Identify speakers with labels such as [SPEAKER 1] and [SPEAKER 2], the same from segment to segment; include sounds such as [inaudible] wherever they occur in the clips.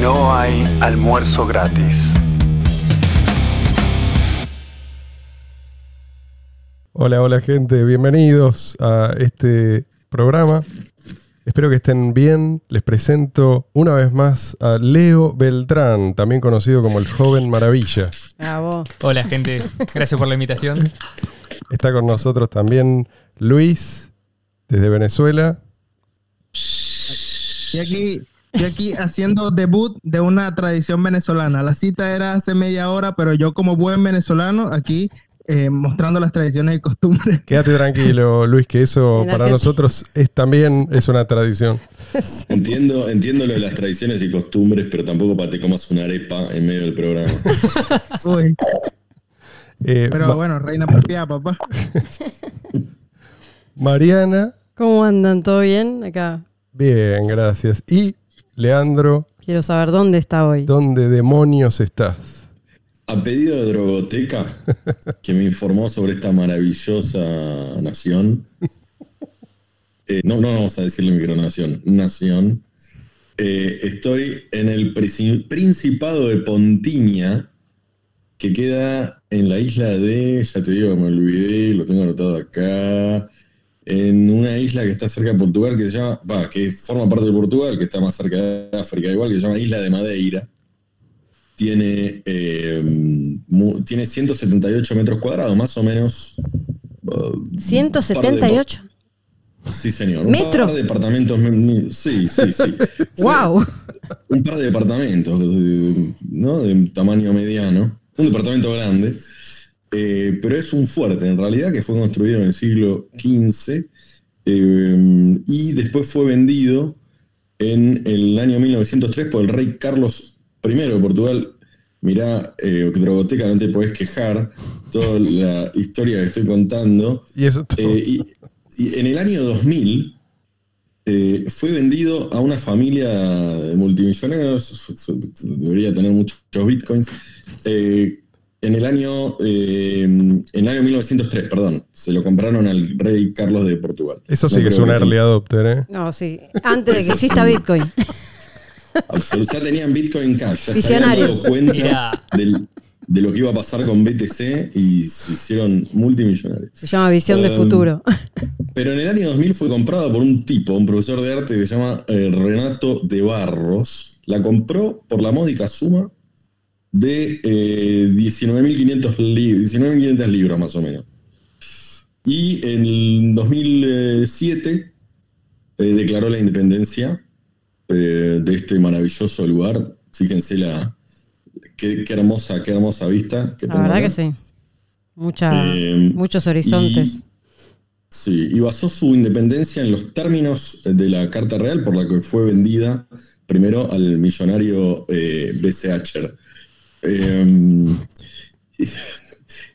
[SPEAKER 1] No hay almuerzo gratis.
[SPEAKER 2] Hola, hola gente, bienvenidos a este programa. Espero que estén bien. Les presento una vez más a Leo Beltrán, también conocido como el joven maravilla.
[SPEAKER 3] Bravo.
[SPEAKER 4] Hola gente, gracias por la invitación.
[SPEAKER 2] Está con nosotros también Luis, desde Venezuela.
[SPEAKER 5] Y aquí, y aquí haciendo debut de una tradición venezolana. La cita era hace media hora, pero yo como buen venezolano aquí eh, mostrando las tradiciones y costumbres.
[SPEAKER 2] Quédate tranquilo, Luis, que eso para nosotros es también es una tradición.
[SPEAKER 6] Entiendo, entiendo lo de las tradiciones y costumbres, pero tampoco para que te comas una arepa en medio del programa. [laughs]
[SPEAKER 5] Uy,
[SPEAKER 2] Eh,
[SPEAKER 5] pero bueno, reina propia, papá. [laughs]
[SPEAKER 2] Mariana,
[SPEAKER 3] ¿Cómo andan? ¿Todo bien? Acá
[SPEAKER 2] bien, gracias. Y Leandro,
[SPEAKER 3] quiero saber dónde está hoy.
[SPEAKER 2] ¿dónde demonios estás?
[SPEAKER 6] A pedido de Drogoteca, [laughs] que me informó sobre esta maravillosa nación, eh, no, no vamos a decirle micronación, nación, eh, estoy en el princi- Principado de Pontinia, que queda en la isla de, ya te digo, me olvidé, lo tengo anotado acá, en una isla que está cerca de Portugal, que se llama, va, que forma parte de Portugal, que está más cerca de África, igual, que se llama Isla de Madeira tiene, eh, tiene 178 metros cuadrados, más o menos. uh,
[SPEAKER 3] 178.
[SPEAKER 6] par de- sí, señor. Un
[SPEAKER 3] ¿Metros?
[SPEAKER 6] par de departamentos. Sí, sí, sí. [laughs]
[SPEAKER 3] ¡Wow!
[SPEAKER 6] Un par de departamentos, ¿no? De tamaño mediano. Un departamento grande. Eh, pero es un fuerte, en realidad, que fue construido en el siglo XV eh, y después fue vendido en el año 1903 por el rey Carlos I de Portugal. Mirá, eh, Drogoteca, no te podés quejar. Toda la historia que estoy contando.
[SPEAKER 2] Y eso todo.
[SPEAKER 6] Eh, y, y en el año 2000 eh, fue vendido a una familia de multimillonarios, debería tener muchos bitcoins. eh, en el año eh, en el año 1903, perdón, se lo compraron al rey Carlos de Portugal.
[SPEAKER 2] Eso sí
[SPEAKER 6] No
[SPEAKER 2] que es un early adopter, ¿eh?
[SPEAKER 3] No, sí. Antes de que exista Bitcoin.
[SPEAKER 6] Ya tenían Bitcoin Cash, ya se habían dado cuenta del- de lo que iba a pasar con BTC y se hicieron multimillonarios.
[SPEAKER 3] Se llama Visión de
[SPEAKER 6] Um,
[SPEAKER 3] Futuro.
[SPEAKER 6] Pero en el año 2000 fue comprado por un tipo, un profesor de arte que se llama eh, Renato de Barros. La compró por la módica suma de eh, 19.500 li- 19.500 libras más o menos. Y en el 2007 eh, declaró la independencia eh, de este maravilloso lugar. Fíjense la qué, qué hermosa, qué hermosa vista. Que
[SPEAKER 3] La
[SPEAKER 6] tengo
[SPEAKER 3] verdad
[SPEAKER 6] acá.
[SPEAKER 3] que sí. Mucha,
[SPEAKER 6] Eh,
[SPEAKER 3] muchos horizontes.
[SPEAKER 6] Sí, y basó su independencia en los términos de la Carta Real por la que fue vendida primero al millonario eh, B.C. Hatcher. Eh,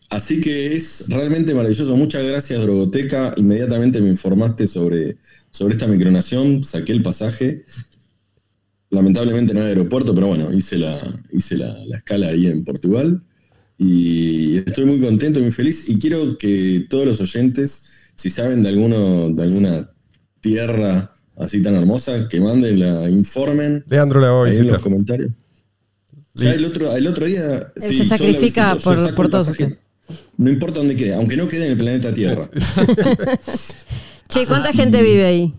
[SPEAKER 6] así que es realmente maravilloso. Muchas gracias, Drogoteca. Inmediatamente me informaste sobre, sobre esta micronación, saqué el pasaje. Lamentablemente no hay aeropuerto, pero bueno, hice la, hice la, la escala ahí en Portugal. Y estoy muy contento y muy feliz. Y quiero que todos los oyentes, si saben de, alguno, de alguna tierra así tan hermosa, que manden, la informen
[SPEAKER 2] Leandro la
[SPEAKER 6] ahí en los comentarios. El otro, el otro día.
[SPEAKER 3] Él
[SPEAKER 6] sí,
[SPEAKER 3] se sacrifica
[SPEAKER 6] visito,
[SPEAKER 3] por- por todos ustedes.
[SPEAKER 6] No importa dónde quede, aunque no quede en el planeta Tierra. [laughs]
[SPEAKER 3] Che, ¿cuánta gente vive ahí?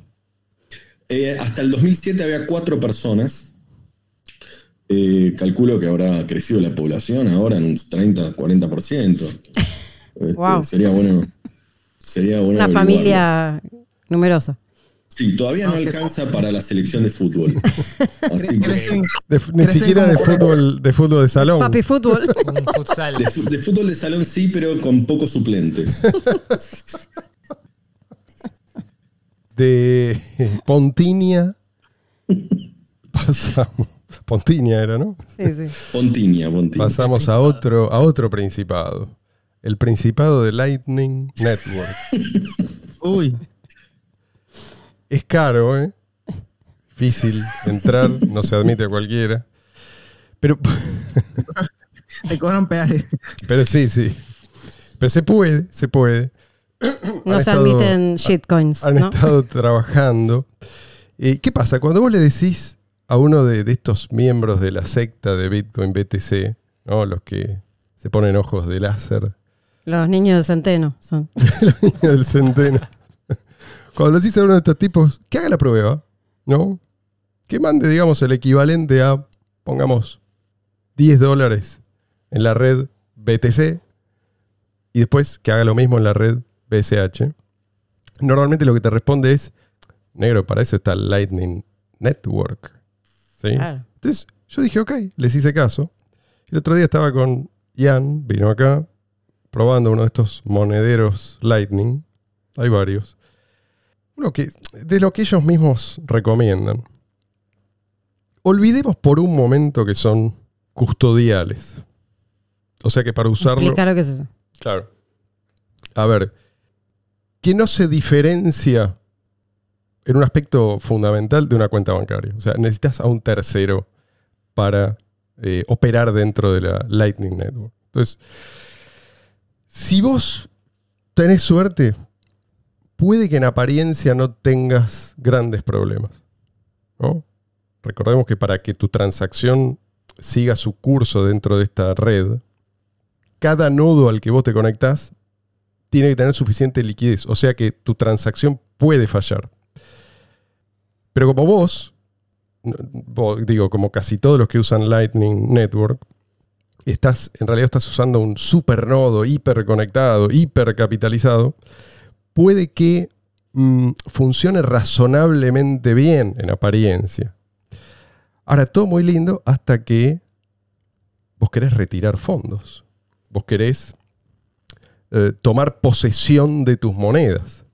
[SPEAKER 6] Eh, hasta el 2007 había cuatro personas. Eh, calculo que habrá crecido la población ahora en un 30, 40%. Este, [laughs]
[SPEAKER 3] Wow.
[SPEAKER 6] Sería bueno. Sería bueno
[SPEAKER 3] Una familia numerosa.
[SPEAKER 6] Sí, todavía no alcanza para la selección de fútbol. [laughs] Así que,
[SPEAKER 5] Crecen,
[SPEAKER 2] De- ni
[SPEAKER 5] Crecen
[SPEAKER 2] siquiera de fútbol, de fútbol de salón.
[SPEAKER 3] Papi fútbol. [laughs]
[SPEAKER 6] De fútbol de salón sí, pero con pocos suplentes. [laughs]
[SPEAKER 2] De Pontinia. Pasamos. Pontinia era, ¿no?
[SPEAKER 3] Sí, sí.
[SPEAKER 6] Pontinia, Pontinia.
[SPEAKER 2] Pasamos a otro, a otro principado. El principado de Lightning Network.
[SPEAKER 5] uy,
[SPEAKER 2] Es caro, ¿eh? Difícil entrar, no se admite a cualquiera. Pero, [laughs]
[SPEAKER 5] te cobran peaje.
[SPEAKER 2] pero sí, sí. Pero se puede, se puede.
[SPEAKER 3] No
[SPEAKER 2] Han
[SPEAKER 3] se
[SPEAKER 2] estado-
[SPEAKER 3] admiten shitcoins,
[SPEAKER 2] Han
[SPEAKER 3] ¿no?
[SPEAKER 2] estado trabajando. Eh, ¿Qué pasa? Cuando vos le decís a uno de, de estos miembros de la secta de Bitcoin BTC, ¿no? los que se ponen ojos de láser,
[SPEAKER 3] Los niños de centeno son. [laughs]
[SPEAKER 2] del centeno. Cuando hice a uno de estos tipos, que haga la prueba, ¿no? Que mande, digamos, el equivalente a, pongamos, 10 dólares en la red BTC y después que haga lo mismo en la red BSH. Normalmente lo que te responde es, negro, para eso está Lightning Network. ¿Sí?
[SPEAKER 3] Claro.
[SPEAKER 2] Entonces yo dije, ok, les hice caso. El otro día estaba con Ian, vino acá, probando uno de estos monederos Lightning. Hay varios. Uno que, de lo que ellos mismos recomiendan. Olvidemos por un momento que son custodiales. O sea que para usarlo.
[SPEAKER 3] Explicar lo que es eso.
[SPEAKER 2] Claro. A ver, que no se diferencia en un aspecto fundamental de una cuenta bancaria. O sea, necesitas a un tercero para eh, operar dentro de la Lightning Network. Entonces, si vos tenés suerte, puede que en apariencia no tengas grandes problemas. ¿no? Recordemos que para que tu transacción siga su curso dentro de esta red, cada nodo al que vos te conectás tiene que tener suficiente liquidez. O sea que tu transacción puede fallar. Pero como vos, vos, digo, como casi todos los que usan Lightning Network, estás, en realidad estás usando un supernodo hiperconectado, hipercapitalizado, puede que mm, funcione razonablemente bien en apariencia. Ahora, todo muy lindo hasta que vos querés retirar fondos. Vos querés eh, tomar posesión de tus monedas,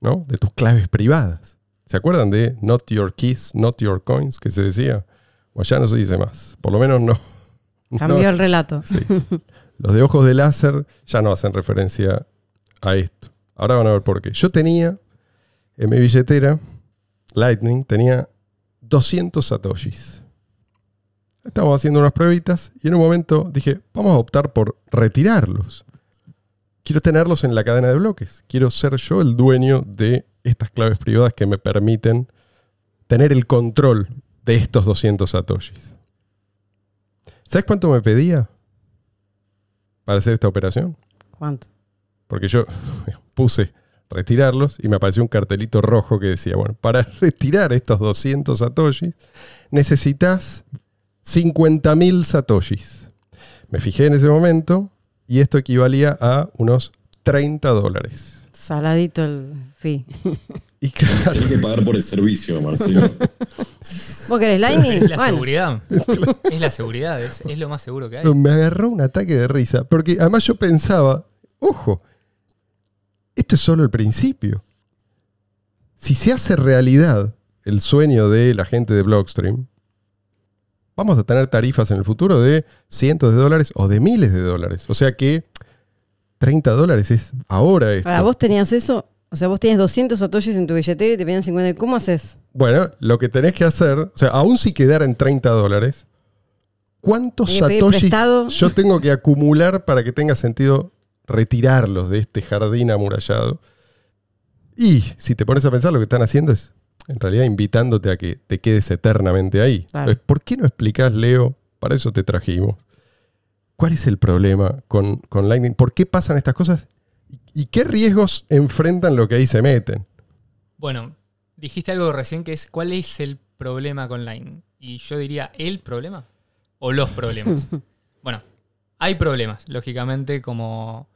[SPEAKER 2] ¿no? De tus claves privadas. ¿Se acuerdan de Not Your Keys, Not Your Coins que se decía? O ya no se dice más. Por lo menos no. [laughs]
[SPEAKER 3] Cambió
[SPEAKER 2] no-
[SPEAKER 3] el relato.
[SPEAKER 2] Sí. Los de ojos de láser ya no hacen referencia a esto. Ahora van a ver por qué. Yo tenía en mi billetera Lightning, tenía 200 satoshis. Estábamos haciendo unas pruebitas y en un momento dije, vamos a optar por retirarlos. Quiero tenerlos en la cadena de bloques. Quiero ser yo el dueño de estas claves privadas que me permiten tener el control de estos 200 satoshis. ¿Sabes cuánto me pedía para hacer esta operación?
[SPEAKER 3] ¿Cuánto?
[SPEAKER 2] Porque yo [laughs] puse retirarlos y me apareció un cartelito rojo que decía, bueno, para [laughs] retirar estos 200 satoshis necesitas 50.000 satoshis. Me fijé en ese momento y esto equivalía a unos 30 dólares.
[SPEAKER 3] Saladito el fee.
[SPEAKER 2] Y claro,
[SPEAKER 6] Tenés que pagar por el servicio, Marcelo. [laughs]
[SPEAKER 3] ¿Vos querés Lightning?
[SPEAKER 4] Es la
[SPEAKER 3] Bueno,
[SPEAKER 4] seguridad. es la seguridad, es, es lo más seguro que hay.
[SPEAKER 2] me agarró un ataque de risa. Porque además yo pensaba, ojo, esto es solo el principio. Si se hace realidad el sueño de la gente de Blockstream, vamos a tener tarifas en el futuro de cientos de dólares o de miles de dólares. O sea que 30 dólares es ahora esto.
[SPEAKER 3] Ahora, vos tenías eso, o sea, vos tenías 200 satoshis en tu billetera y te pedían 50. ¿Cómo haces?
[SPEAKER 2] Bueno, lo que tenés que hacer, o sea, aún si quedara en 30 dólares, ¿cuántos satoshis
[SPEAKER 3] prestado.
[SPEAKER 2] yo tengo que acumular para que tenga sentido retirarlos de este jardín amurallado? Y si te pones a pensar, lo que están haciendo es, en realidad, invitándote a que te quedes eternamente ahí.
[SPEAKER 3] Claro.
[SPEAKER 2] Entonces, ¿Por qué no explicás, Leo? Para eso te trajimos. ¿Cuál es el problema con, con Lightning? ¿Por qué pasan estas cosas? ¿Y- ¿Y qué riesgos enfrentan lo que ahí se meten?
[SPEAKER 4] Bueno, dijiste algo recién que es ¿cuál es el problema con Lightning? Y yo diría el problema o los problemas. [laughs] bueno, hay problemas, lógicamente, como,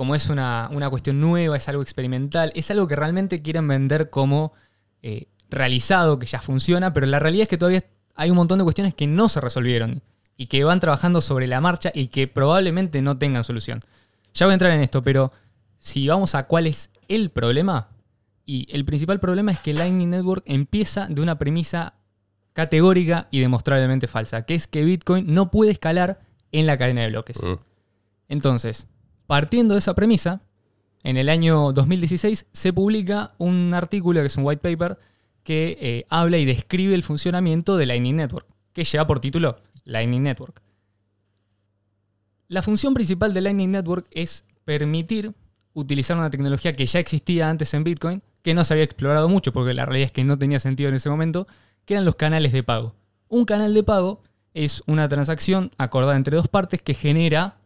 [SPEAKER 4] como es una, una cuestión nueva, es algo experimental, es algo que realmente quieren vender como eh, realizado, que ya funciona, pero la realidad es que todavía hay un montón de cuestiones que no se resolvieron y que van trabajando sobre la marcha y que probablemente no tengan solución. Ya voy a entrar en esto, pero si vamos a cuál es el problema, y el principal problema es que Lightning Network empieza de una premisa categórica y demostrablemente falsa, que es que Bitcoin no puede escalar en la cadena de bloques.
[SPEAKER 2] Mm.
[SPEAKER 4] Entonces, partiendo de esa premisa, en el año 2016 se publica un artículo que es un white paper que eh, habla y describe el funcionamiento de Lightning Network, que lleva por título Lightning Network. La función principal de Lightning Network es permitir utilizar una tecnología que ya existía antes en Bitcoin, que no se había explorado mucho porque la realidad es que no tenía sentido en ese momento, que eran los canales de pago. Un canal de pago es una transacción acordada entre dos partes que genera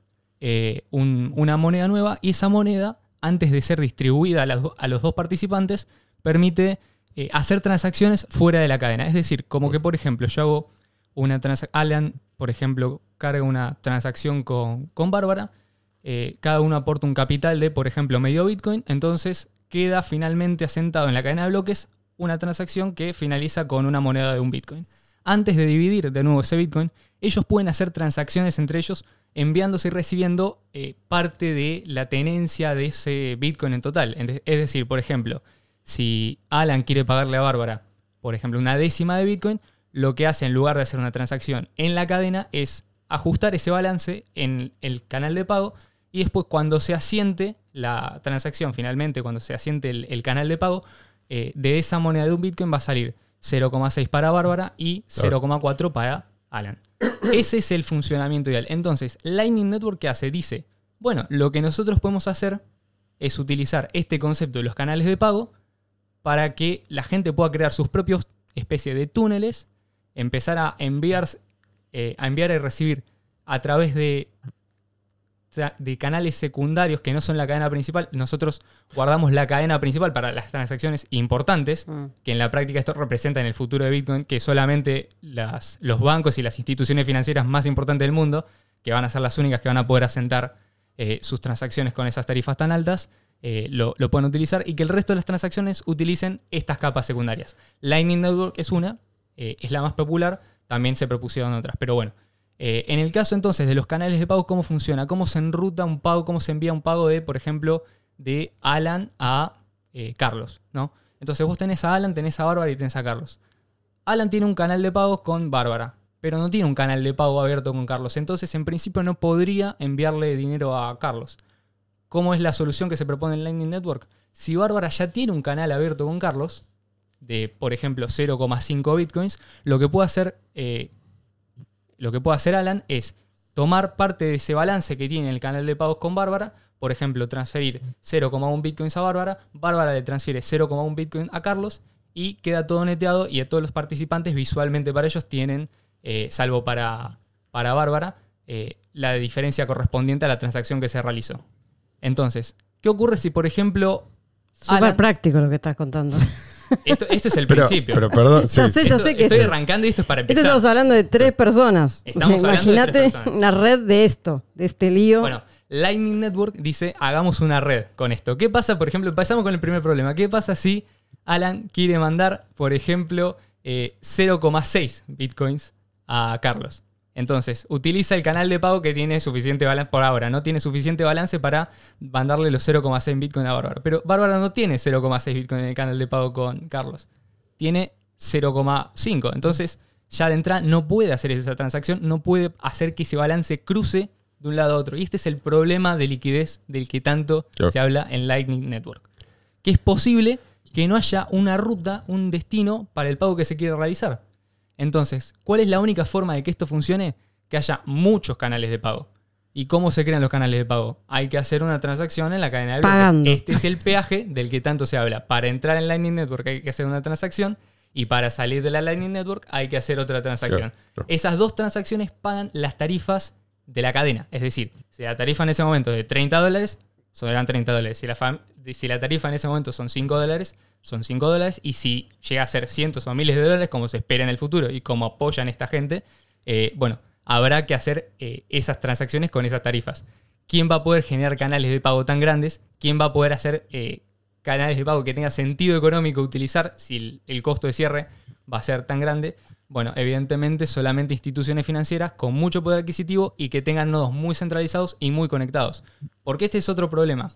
[SPEAKER 4] eh, un- una moneda nueva y esa moneda, antes de ser distribuida a los dos participantes, permite eh, hacer transacciones fuera de la cadena. Es decir, como que, por ejemplo, yo hago una transacción, Alan, por ejemplo, carga una transacción con, con Bárbara, eh, cada uno aporta un capital de, por ejemplo, medio Bitcoin, entonces queda finalmente asentado en la cadena de bloques una transacción que finaliza con una moneda de un Bitcoin. Antes de dividir de nuevo ese Bitcoin, ellos pueden hacer transacciones entre ellos enviándose y recibiendo eh, parte de la tenencia de ese Bitcoin en total. Es decir, por ejemplo, si Alan quiere pagarle a Bárbara, por ejemplo, una décima de Bitcoin, lo que hace en lugar de hacer una transacción en la cadena es ajustar ese balance en el canal de pago y después cuando se asiente la transacción, finalmente cuando se asiente el, el canal de pago, eh, de esa moneda de un Bitcoin va a salir 0,6 para Bárbara y
[SPEAKER 2] Claro.
[SPEAKER 4] 0,4 para Alan. Ese es el funcionamiento ideal. Entonces, Lightning Network ¿qué hace? Dice, bueno, lo que nosotros podemos hacer es utilizar este concepto de los canales de pago para que la gente pueda crear sus propios especies de túneles, empezar a enviar, eh, a enviar y recibir a través de, de canales secundarios que no son la cadena principal. Nosotros guardamos la cadena principal para las transacciones importantes,
[SPEAKER 3] Mm.
[SPEAKER 4] que en la práctica esto representa en el futuro de Bitcoin que solamente las- los bancos y las instituciones financieras más importantes del mundo, que van a ser las únicas que van a poder asentar eh, sus transacciones con esas tarifas tan altas, eh, lo, lo pueden utilizar y que el resto de las transacciones utilicen estas capas secundarias. Lightning Network es una, eh, es la más popular, también se propusieron otras, pero bueno. Eh, en el caso entonces de los canales de pago, ¿cómo funciona? ¿Cómo se enruta un pago? ¿Cómo se envía un pago de, por ejemplo, de Alan a eh, Carlos? ¿no? Entonces vos tenés a Alan, tenés a Bárbara y tenés a Carlos. Alan tiene un canal de pagos con Bárbara, pero no tiene un canal de pago abierto con Carlos. Entonces, en principio, no podría enviarle dinero a Carlos. ¿Cómo es la solución que se propone en Lightning Network? Si Bárbara ya tiene un canal abierto con Carlos, de por ejemplo 0,5 bitcoins, lo que puede hacer, eh, lo que puede hacer Alan es tomar parte de ese balance que tiene el canal de pagos con Bárbara, por ejemplo, transferir 0,1 bitcoins a Bárbara, Bárbara le transfiere 0,1 bitcoin a Carlos y queda todo neteado y a todos los participantes visualmente para ellos tienen, eh, salvo para, para Bárbara, eh, la diferencia correspondiente a la transacción que se realizó. Entonces, ¿qué ocurre si, por ejemplo,
[SPEAKER 3] Súper práctico lo que estás contando. [laughs]
[SPEAKER 4] esto, esto es el
[SPEAKER 2] Pero,
[SPEAKER 4] principio?
[SPEAKER 2] pero perdón, [laughs] sí.
[SPEAKER 3] ya sé, ya
[SPEAKER 4] Esto-
[SPEAKER 3] sé que
[SPEAKER 4] estoy
[SPEAKER 3] esto es-
[SPEAKER 4] arrancando y esto es para
[SPEAKER 3] Esto
[SPEAKER 4] empezar.
[SPEAKER 3] estamos hablando de tres personas.
[SPEAKER 4] Estamos
[SPEAKER 3] Imagínate una red de esto, de este lío.
[SPEAKER 4] Bueno, Lightning Network dice, hagamos una red con esto. ¿Qué pasa, por ejemplo, empezamos con el primer problema. ¿Qué pasa si Alan quiere mandar, por ejemplo, eh, 0,6 bitcoins a Carlos? Entonces, utiliza el canal de pago que tiene suficiente balance por ahora. No tiene suficiente balance para mandarle los 0,6 bitcoin a Bárbara. Pero Bárbara no tiene 0,6 bitcoin en el canal de pago con Carlos. Tiene 0,5. Entonces, ya de entrada no puede hacer esa transacción, no puede hacer que ese balance cruce de un lado a otro. Y este es el problema de liquidez del que tanto
[SPEAKER 2] Claro.
[SPEAKER 4] se habla en Lightning Network. Que es posible que no haya una ruta, un destino para el pago que se quiere realizar. Entonces, ¿cuál es la única forma de que esto funcione? Que haya muchos canales de pago. ¿Y cómo se crean los canales de pago? Hay que hacer una transacción en la cadena de bloques.
[SPEAKER 3] Pagando.
[SPEAKER 4] Este es el peaje del que tanto se habla. Para entrar en Lightning Network hay que hacer una transacción y para salir de la Lightning Network hay que hacer otra transacción.
[SPEAKER 2] Claro, claro.
[SPEAKER 4] Esas dos transacciones pagan las tarifas de la cadena. Es decir, si la tarifa en ese momento es de 30 dólares, serán 30 dólares. Si la, si la tarifa en ese momento son 5 dólares, son 5 dólares. Y si llega a ser cientos o miles de dólares, como se espera en el futuro y como apoyan esta gente, eh, bueno, habrá que hacer eh, esas transacciones con esas tarifas. ¿Quién va a poder generar canales de pago tan grandes? ¿Quién va a poder hacer eh, canales de pago que tenga sentido económico utilizar si el, el costo de cierre va a ser tan grande? Bueno, evidentemente solamente instituciones financieras con mucho poder adquisitivo y que tengan nodos muy centralizados y muy conectados. Porque este es otro problema.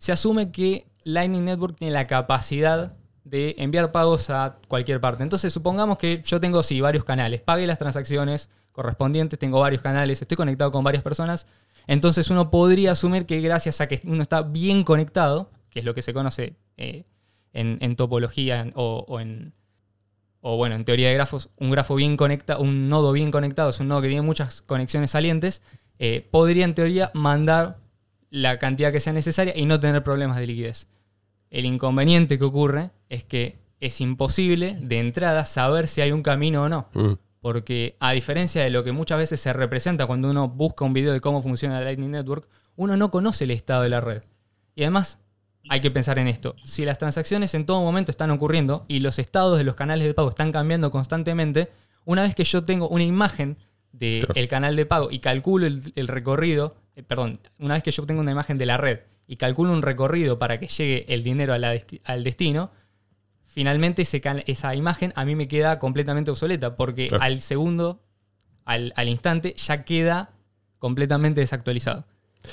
[SPEAKER 4] Se asume que Lightning Network tiene la capacidad de enviar pagos a cualquier parte. Entonces, supongamos que yo tengo, sí, varios canales. Pague las transacciones correspondientes, tengo varios canales, estoy conectado con varias personas. Entonces, uno podría asumir que gracias a que uno está bien conectado, que es lo que se conoce eh, en, topología o, en, bueno, en teoría de grafos, un grafo bien conectado, un nodo bien conectado, es un nodo que tiene muchas conexiones salientes, eh, podría en teoría mandar la cantidad que sea necesaria y no tener problemas de liquidez. El inconveniente que ocurre es que es imposible de entrada saber si hay un camino o no.
[SPEAKER 2] Mm.
[SPEAKER 4] Porque a diferencia de lo que muchas veces se representa cuando uno busca un video de cómo funciona el Lightning Network, uno no conoce el estado de la red. Y además hay que pensar en esto. Si las transacciones en todo momento están ocurriendo y los estados de los canales de pago están cambiando constantemente, una vez que yo tengo una imagen del canal de pago y calculo el, el recorrido, eh, perdón, una vez que yo tengo una imagen de la red y calculo un recorrido para que llegue el dinero a la desti- al destino, finalmente ese esa imagen a mí me queda completamente obsoleta porque
[SPEAKER 2] Claro.
[SPEAKER 4] al segundo, al, al instante, ya queda completamente desactualizado.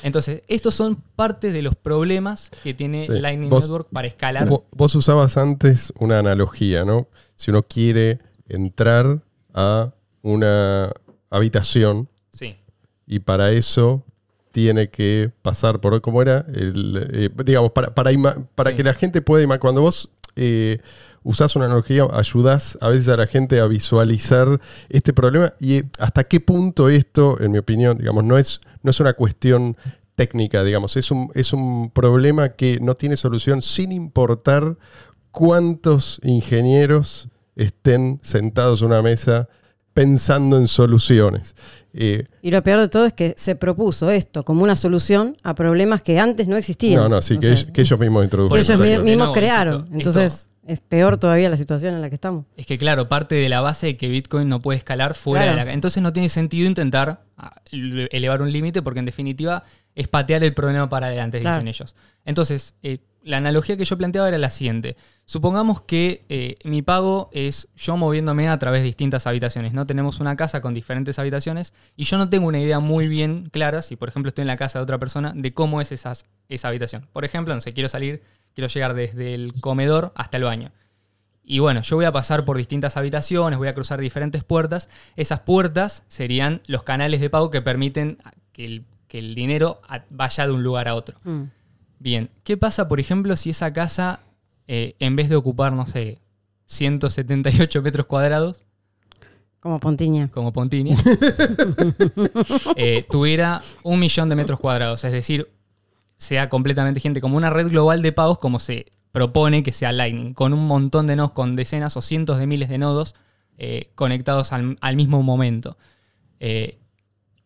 [SPEAKER 4] Entonces, estos son parte de los problemas que tiene
[SPEAKER 2] Sí.
[SPEAKER 4] Lightning
[SPEAKER 2] Vos-
[SPEAKER 4] Network para escalar.
[SPEAKER 2] Vos, vos usabas antes una analogía, ¿no? Si uno quiere entrar a una habitación
[SPEAKER 4] Sí,
[SPEAKER 2] y para eso tiene que pasar por, ¿cómo era? El, eh, digamos, para, para, ima- para
[SPEAKER 4] Sí.
[SPEAKER 2] que la gente pueda imaginar, cuando vos eh, usás una analogía, ayudás a veces a la gente a visualizar este problema y eh, hasta qué punto esto, en mi opinión, digamos, no es, no es una cuestión técnica, digamos, es un, es un problema que no tiene solución sin importar cuántos ingenieros estén sentados en una mesa pensando en soluciones. Eh,
[SPEAKER 3] Y lo peor de todo es que se propuso esto como una solución a problemas que antes no existían.
[SPEAKER 2] no, no, sí, que,
[SPEAKER 3] sea,
[SPEAKER 2] ellos, que ellos mismos introdujeron.
[SPEAKER 3] ellos mismos crearon. Entonces es peor todavía la situación en la que estamos.
[SPEAKER 4] es que claro, parte de la base de que Bitcoin no puede escalar fuera
[SPEAKER 3] Claro.
[SPEAKER 4] de la... Entonces no tiene sentido intentar ah, elevar un límite porque en definitiva es patear el problema para adelante,
[SPEAKER 3] Claro.
[SPEAKER 4] dicen ellos. Entonces, eh, la analogía que yo planteaba era la siguiente. Supongamos que eh, mi pago es yo moviéndome a través de distintas habitaciones. ¿no? Tenemos una casa con diferentes habitaciones y yo no tengo una idea muy bien clara, si por ejemplo estoy en la casa de otra persona, de cómo es esas- esa habitación. Por ejemplo, no sé, quiero salir, quiero llegar desde el comedor hasta el baño. Y bueno, yo voy a pasar por distintas habitaciones, voy a cruzar diferentes puertas. Esas puertas serían los canales de pago que permiten que el, que el dinero vaya de un lugar a otro.
[SPEAKER 3] Mm.
[SPEAKER 4] Bien, ¿qué pasa, por ejemplo, si esa casa, eh, en vez de ocupar, no sé, 178 metros cuadrados,
[SPEAKER 3] Como Pontiña.
[SPEAKER 4] como Pontini, [laughs] eh, tuviera un millón de metros cuadrados? Es decir, sea completamente gente, como una red global de pagos, como se propone que sea Lightning, con un montón de nodos, con decenas o cientos de miles de nodos eh, conectados al, al mismo momento.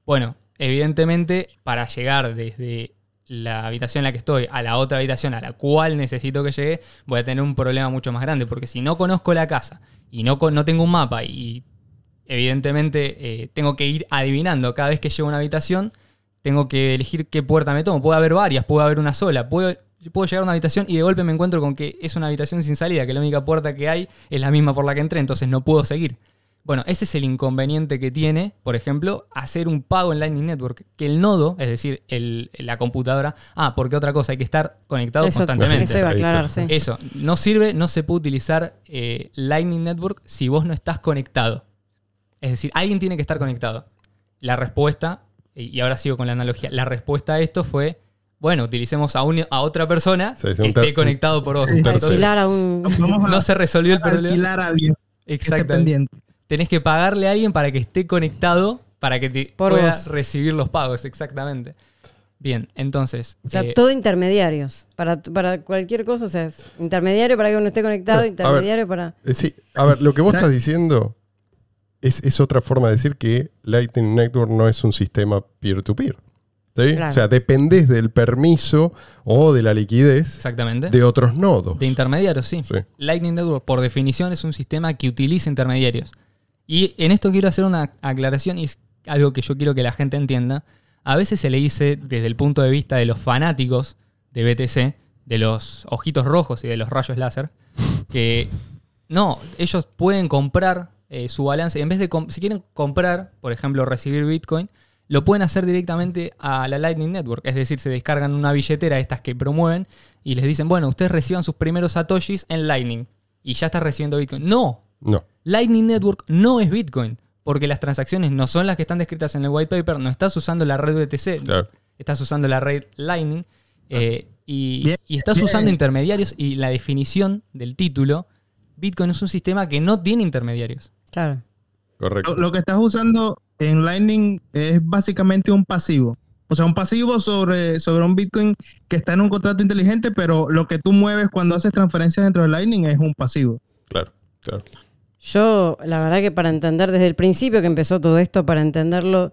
[SPEAKER 4] Bueno, evidentemente, para llegar desde la habitación en la que estoy a la otra habitación a la cual necesito que llegue, voy a tener un problema mucho más grande, porque si no conozco la casa y no, no tengo un mapa y evidentemente eh, tengo que ir adivinando cada vez que llego a una habitación, tengo que elegir qué puerta me tomo. Puede haber varias, puede haber una sola, puedo, puedo llegar a una habitación y de golpe me encuentro con que es una habitación sin salida, que la única puerta que hay es la misma por la que entré, entonces no puedo seguir. Bueno, ese es el inconveniente que tiene, por ejemplo, hacer un pago en Lightning Network. Que el nodo, es decir, el- la computadora. Ah, porque otra cosa, hay que estar conectado
[SPEAKER 3] Eso,
[SPEAKER 4] constantemente.
[SPEAKER 3] eso iba a aclarar, sí.
[SPEAKER 4] Eso, no sirve, no se puede utilizar eh, Lightning Network si vos no estás conectado. Es decir, alguien tiene que estar conectado. La respuesta, y ahora sigo con la analogía, la respuesta a esto fue, bueno, utilicemos a, un- a otra persona
[SPEAKER 2] Sí, sí,
[SPEAKER 4] que esté conectado por vos.
[SPEAKER 5] Sí.
[SPEAKER 4] Entonces,
[SPEAKER 3] Alquilar a un.
[SPEAKER 5] Vamos a
[SPEAKER 4] no se resolvió el problema.
[SPEAKER 5] alquilar a alguien
[SPEAKER 4] Exactamente. Tenés que pagarle a alguien para que esté conectado para que te
[SPEAKER 3] Por
[SPEAKER 4] pueda
[SPEAKER 3] vos.
[SPEAKER 4] recibir los pagos, exactamente. Bien, entonces.
[SPEAKER 3] O sea,
[SPEAKER 4] eh,
[SPEAKER 3] todo intermediarios. Para, para cualquier cosa, o sea, es intermediario para que uno esté conectado,
[SPEAKER 2] ver,
[SPEAKER 3] intermediario para.
[SPEAKER 2] Eh, Sí, a ver, lo que vos
[SPEAKER 5] ¿Sabes?
[SPEAKER 2] estás diciendo es, es otra forma de decir que Lightning Network no es un sistema peer-to-peer. ¿sí?
[SPEAKER 3] Claro.
[SPEAKER 2] O sea, dependés del permiso o de la liquidez
[SPEAKER 4] exactamente.
[SPEAKER 2] de otros nodos.
[SPEAKER 4] De intermediarios, sí.
[SPEAKER 2] Sí.
[SPEAKER 4] Lightning Network, por definición, es un sistema que utiliza intermediarios. Y en esto quiero hacer una aclaración y es algo que yo quiero que la gente entienda. A veces se le dice, desde el punto de vista de los fanáticos de BTC, de los ojitos rojos y de los rayos láser, que no, ellos pueden comprar eh, su balance. En vez de, si quieren comprar, por ejemplo, recibir Bitcoin, lo pueden hacer directamente a la Lightning Network. Es decir, se descargan una billetera, estas que promueven, y les dicen, bueno, ustedes reciban sus primeros satoshis en Lightning. Y ya estás recibiendo Bitcoin. No,
[SPEAKER 2] No.
[SPEAKER 4] Lightning Network no es Bitcoin. Porque las transacciones no son las que están descritas en el white paper. No estás usando la red BTC.
[SPEAKER 2] Claro.
[SPEAKER 4] Estás usando la red Lightning. eh, y,
[SPEAKER 5] Bien,
[SPEAKER 4] y estás
[SPEAKER 5] bien.
[SPEAKER 4] usando intermediarios. Y la definición del título, Bitcoin es un sistema que no tiene intermediarios.
[SPEAKER 3] Claro.
[SPEAKER 2] Correcto.
[SPEAKER 5] Lo, lo que estás usando en Lightning es básicamente un pasivo. O sea, un pasivo sobre, sobre un Bitcoin que está en un contrato inteligente, pero lo que tú mueves cuando haces transferencias dentro de Lightning es un pasivo.
[SPEAKER 2] Claro, claro.
[SPEAKER 3] Yo, la verdad que para entender desde el principio que empezó todo esto, para entenderlo,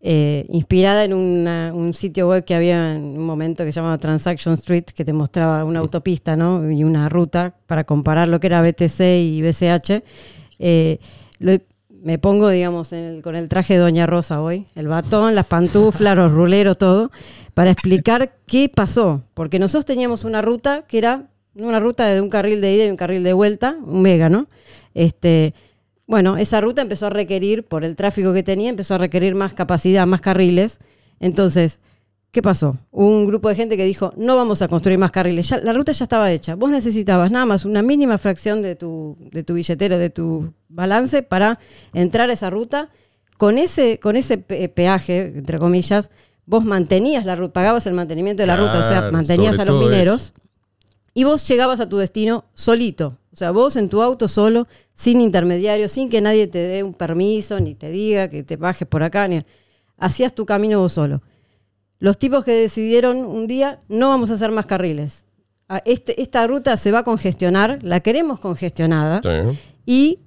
[SPEAKER 3] eh, inspirada en una- un sitio web que había en un momento que se llamaba Transaction Street, que te mostraba una autopista ¿no? y una ruta para comparar lo que era BTC y BCH. Eh, me pongo, digamos, en el- con el traje de Doña Rosa hoy, el batón, las pantuflas, los ruleros, todo, para explicar qué pasó. Porque nosotros teníamos una ruta que era una ruta de un carril de ida y un carril de vuelta, un mega, ¿no? Este, bueno, esa ruta empezó a requerir, por el tráfico que tenía, empezó a requerir más capacidad, más carriles. Entonces, ¿qué pasó? Hubo un grupo de gente que dijo, no vamos a construir más carriles. Ya, la ruta ya estaba hecha. Vos necesitabas nada más una mínima fracción de tu, de tu billetera, de tu balance, para entrar a esa ruta. Con ese, con ese pe- peaje, entre comillas, vos mantenías la ruta, pagabas el mantenimiento de la ruta, o sea, mantenías a los mineros. Y vos llegabas a tu destino solito. O sea, vos en tu auto solo, sin intermediario, sin que nadie te dé un permiso, ni te diga que te bajes por acá. Ni... Hacías tu camino vos solo. Los tipos que decidieron un día, no vamos a hacer más carriles. Este, esta ruta se va a congestionar, la queremos congestionada
[SPEAKER 2] Sí.
[SPEAKER 3] y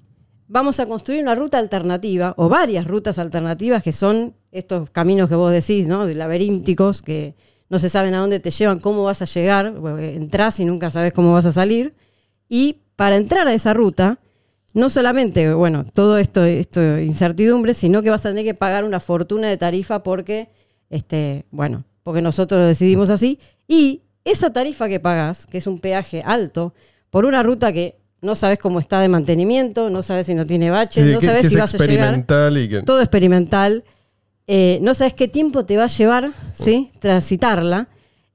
[SPEAKER 3] vamos a construir una ruta alternativa o varias rutas alternativas que son estos caminos que vos decís, ¿no? De laberínticos que no se saben a dónde te llevan, cómo vas a llegar, entras y nunca sabes cómo vas a salir. Y para entrar a esa ruta, no solamente, bueno, todo esto, esto incertidumbre, sino que vas a tener que pagar una fortuna de tarifa porque, este, bueno, porque nosotros lo decidimos así. Y esa tarifa que pagas, que es un peaje alto, por una ruta que no sabes cómo está de mantenimiento, no sabes si no tiene baches,
[SPEAKER 2] Sí,
[SPEAKER 3] no sabes si vas a llegar
[SPEAKER 2] y que...
[SPEAKER 3] todo experimental. Eh, no sabes qué tiempo te va a llevar, ¿sí? Transitarla.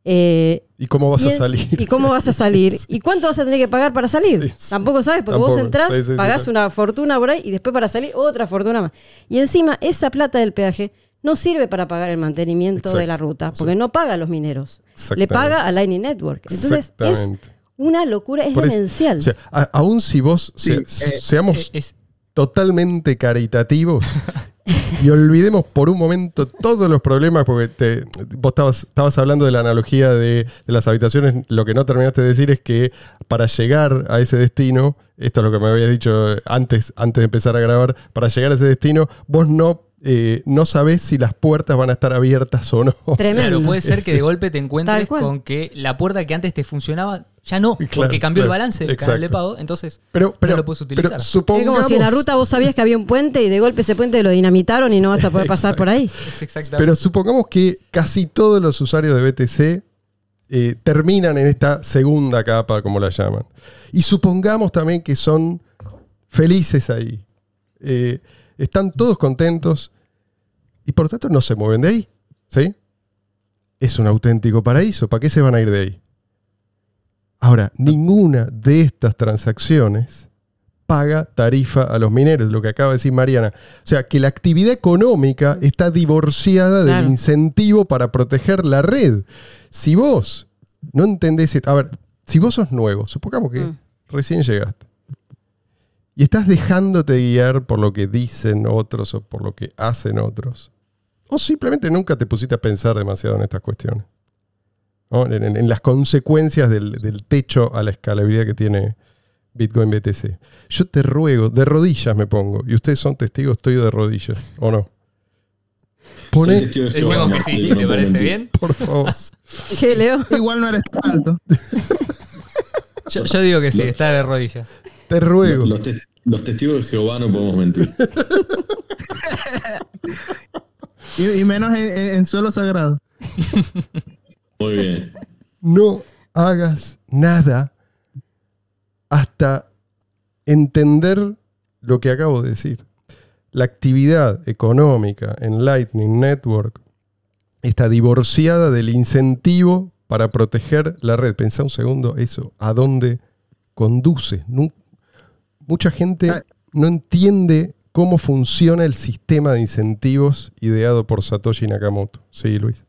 [SPEAKER 3] Eh,
[SPEAKER 2] ¿Y cómo vas
[SPEAKER 3] y
[SPEAKER 2] a salir?
[SPEAKER 3] ¿Y cómo vas a salir? [laughs] ¿Y cuánto vas a tener que pagar para salir?
[SPEAKER 2] Sí, sí.
[SPEAKER 3] Tampoco sabes, porque vos
[SPEAKER 2] Tampoco.
[SPEAKER 3] entrás,
[SPEAKER 2] Sí, sí, sí,
[SPEAKER 3] pagás
[SPEAKER 2] sí.
[SPEAKER 3] una fortuna por ahí y después para salir otra fortuna más. Y encima, esa plata del peaje no sirve para pagar el mantenimiento de la ruta, porque no paga a los mineros. Le paga a Lightning Network. Entonces, es una locura, es
[SPEAKER 2] Por eso-
[SPEAKER 3] demencial.
[SPEAKER 2] o sea, a- aún si vos se-
[SPEAKER 5] eh,
[SPEAKER 2] seamos
[SPEAKER 4] Eh, Es,
[SPEAKER 2] totalmente caritativos [laughs] y olvidemos por un momento todos los problemas, porque te- vos estabas, estabas hablando de la analogía de, de las habitaciones, lo que no terminaste de decir es que para llegar a ese destino, esto es lo que me habías dicho antes, antes de empezar a grabar, para llegar a ese destino, vos no, eh, no sabés si las puertas van a estar abiertas o no.
[SPEAKER 3] Tremendo.
[SPEAKER 4] claro, puede ser que de golpe te encuentres con que la puerta que antes te funcionaba ya no,
[SPEAKER 2] Claro,
[SPEAKER 4] porque cambió el balance del canal de pago, entonces
[SPEAKER 2] Pero, pero,
[SPEAKER 4] no lo puedes
[SPEAKER 2] pero
[SPEAKER 4] utilizar.
[SPEAKER 3] Es
[SPEAKER 2] supongamos...
[SPEAKER 3] como si en la ruta vos sabías que había un puente y de golpe ese puente lo dinamitaron y no vas a poder pasar por ahí. [laughs]
[SPEAKER 4] es exactamente.
[SPEAKER 2] Pero supongamos que casi todos los usuarios de BTC eh, terminan en esta segunda capa, como la llaman. Y supongamos también que son felices ahí. Eh, están todos contentos y por tanto no se mueven de ahí. ¿Sí? Es un auténtico paraíso. ¿Para qué se van a ir de ahí? Ahora, ninguna de estas transacciones paga tarifa a los mineros, lo que acaba de decir Mariana. O sea, que la actividad económica está divorciada
[SPEAKER 3] Claro.
[SPEAKER 2] del incentivo para proteger la red. Si vos no entendés, esto- a ver, si vos sos nuevo, supongamos que
[SPEAKER 3] Mm.
[SPEAKER 2] recién llegaste, y estás dejándote guiar por lo que dicen otros o por lo que hacen otros, o simplemente nunca te pusiste a pensar demasiado en estas cuestiones, ¿no? en, en- en las consecuencias del, del techo a la escalabilidad que tiene Bitcoin BTC. Yo te ruego, de rodillas me pongo, y ustedes son testigos, estoy de rodillas, ¿o no?
[SPEAKER 6] Jehová,
[SPEAKER 4] Decimos que sí,
[SPEAKER 6] no
[SPEAKER 4] ¿te parece
[SPEAKER 6] mentir.
[SPEAKER 4] bien?
[SPEAKER 2] por favor. [laughs]
[SPEAKER 3] ¿Qué, Leo?
[SPEAKER 5] Igual no eres tan alto. [laughs]
[SPEAKER 4] Yo, yo digo que sí, está de rodillas.
[SPEAKER 2] Te ruego.
[SPEAKER 6] Los, tes- los testigos de Jehová no podemos mentir. [laughs]
[SPEAKER 5] Y, y menos en, en- en suelo sagrado.
[SPEAKER 6] Muy bien.
[SPEAKER 2] no hagas nada hasta entender lo que acabo de decir. La actividad económica en Lightning Network está divorciada del incentivo para proteger la red. Pensá un segundo eso, ¿a dónde conduce? Mucha gente no entiende cómo funciona el sistema de incentivos ideado por Satoshi Nakamoto. Sí, Luis.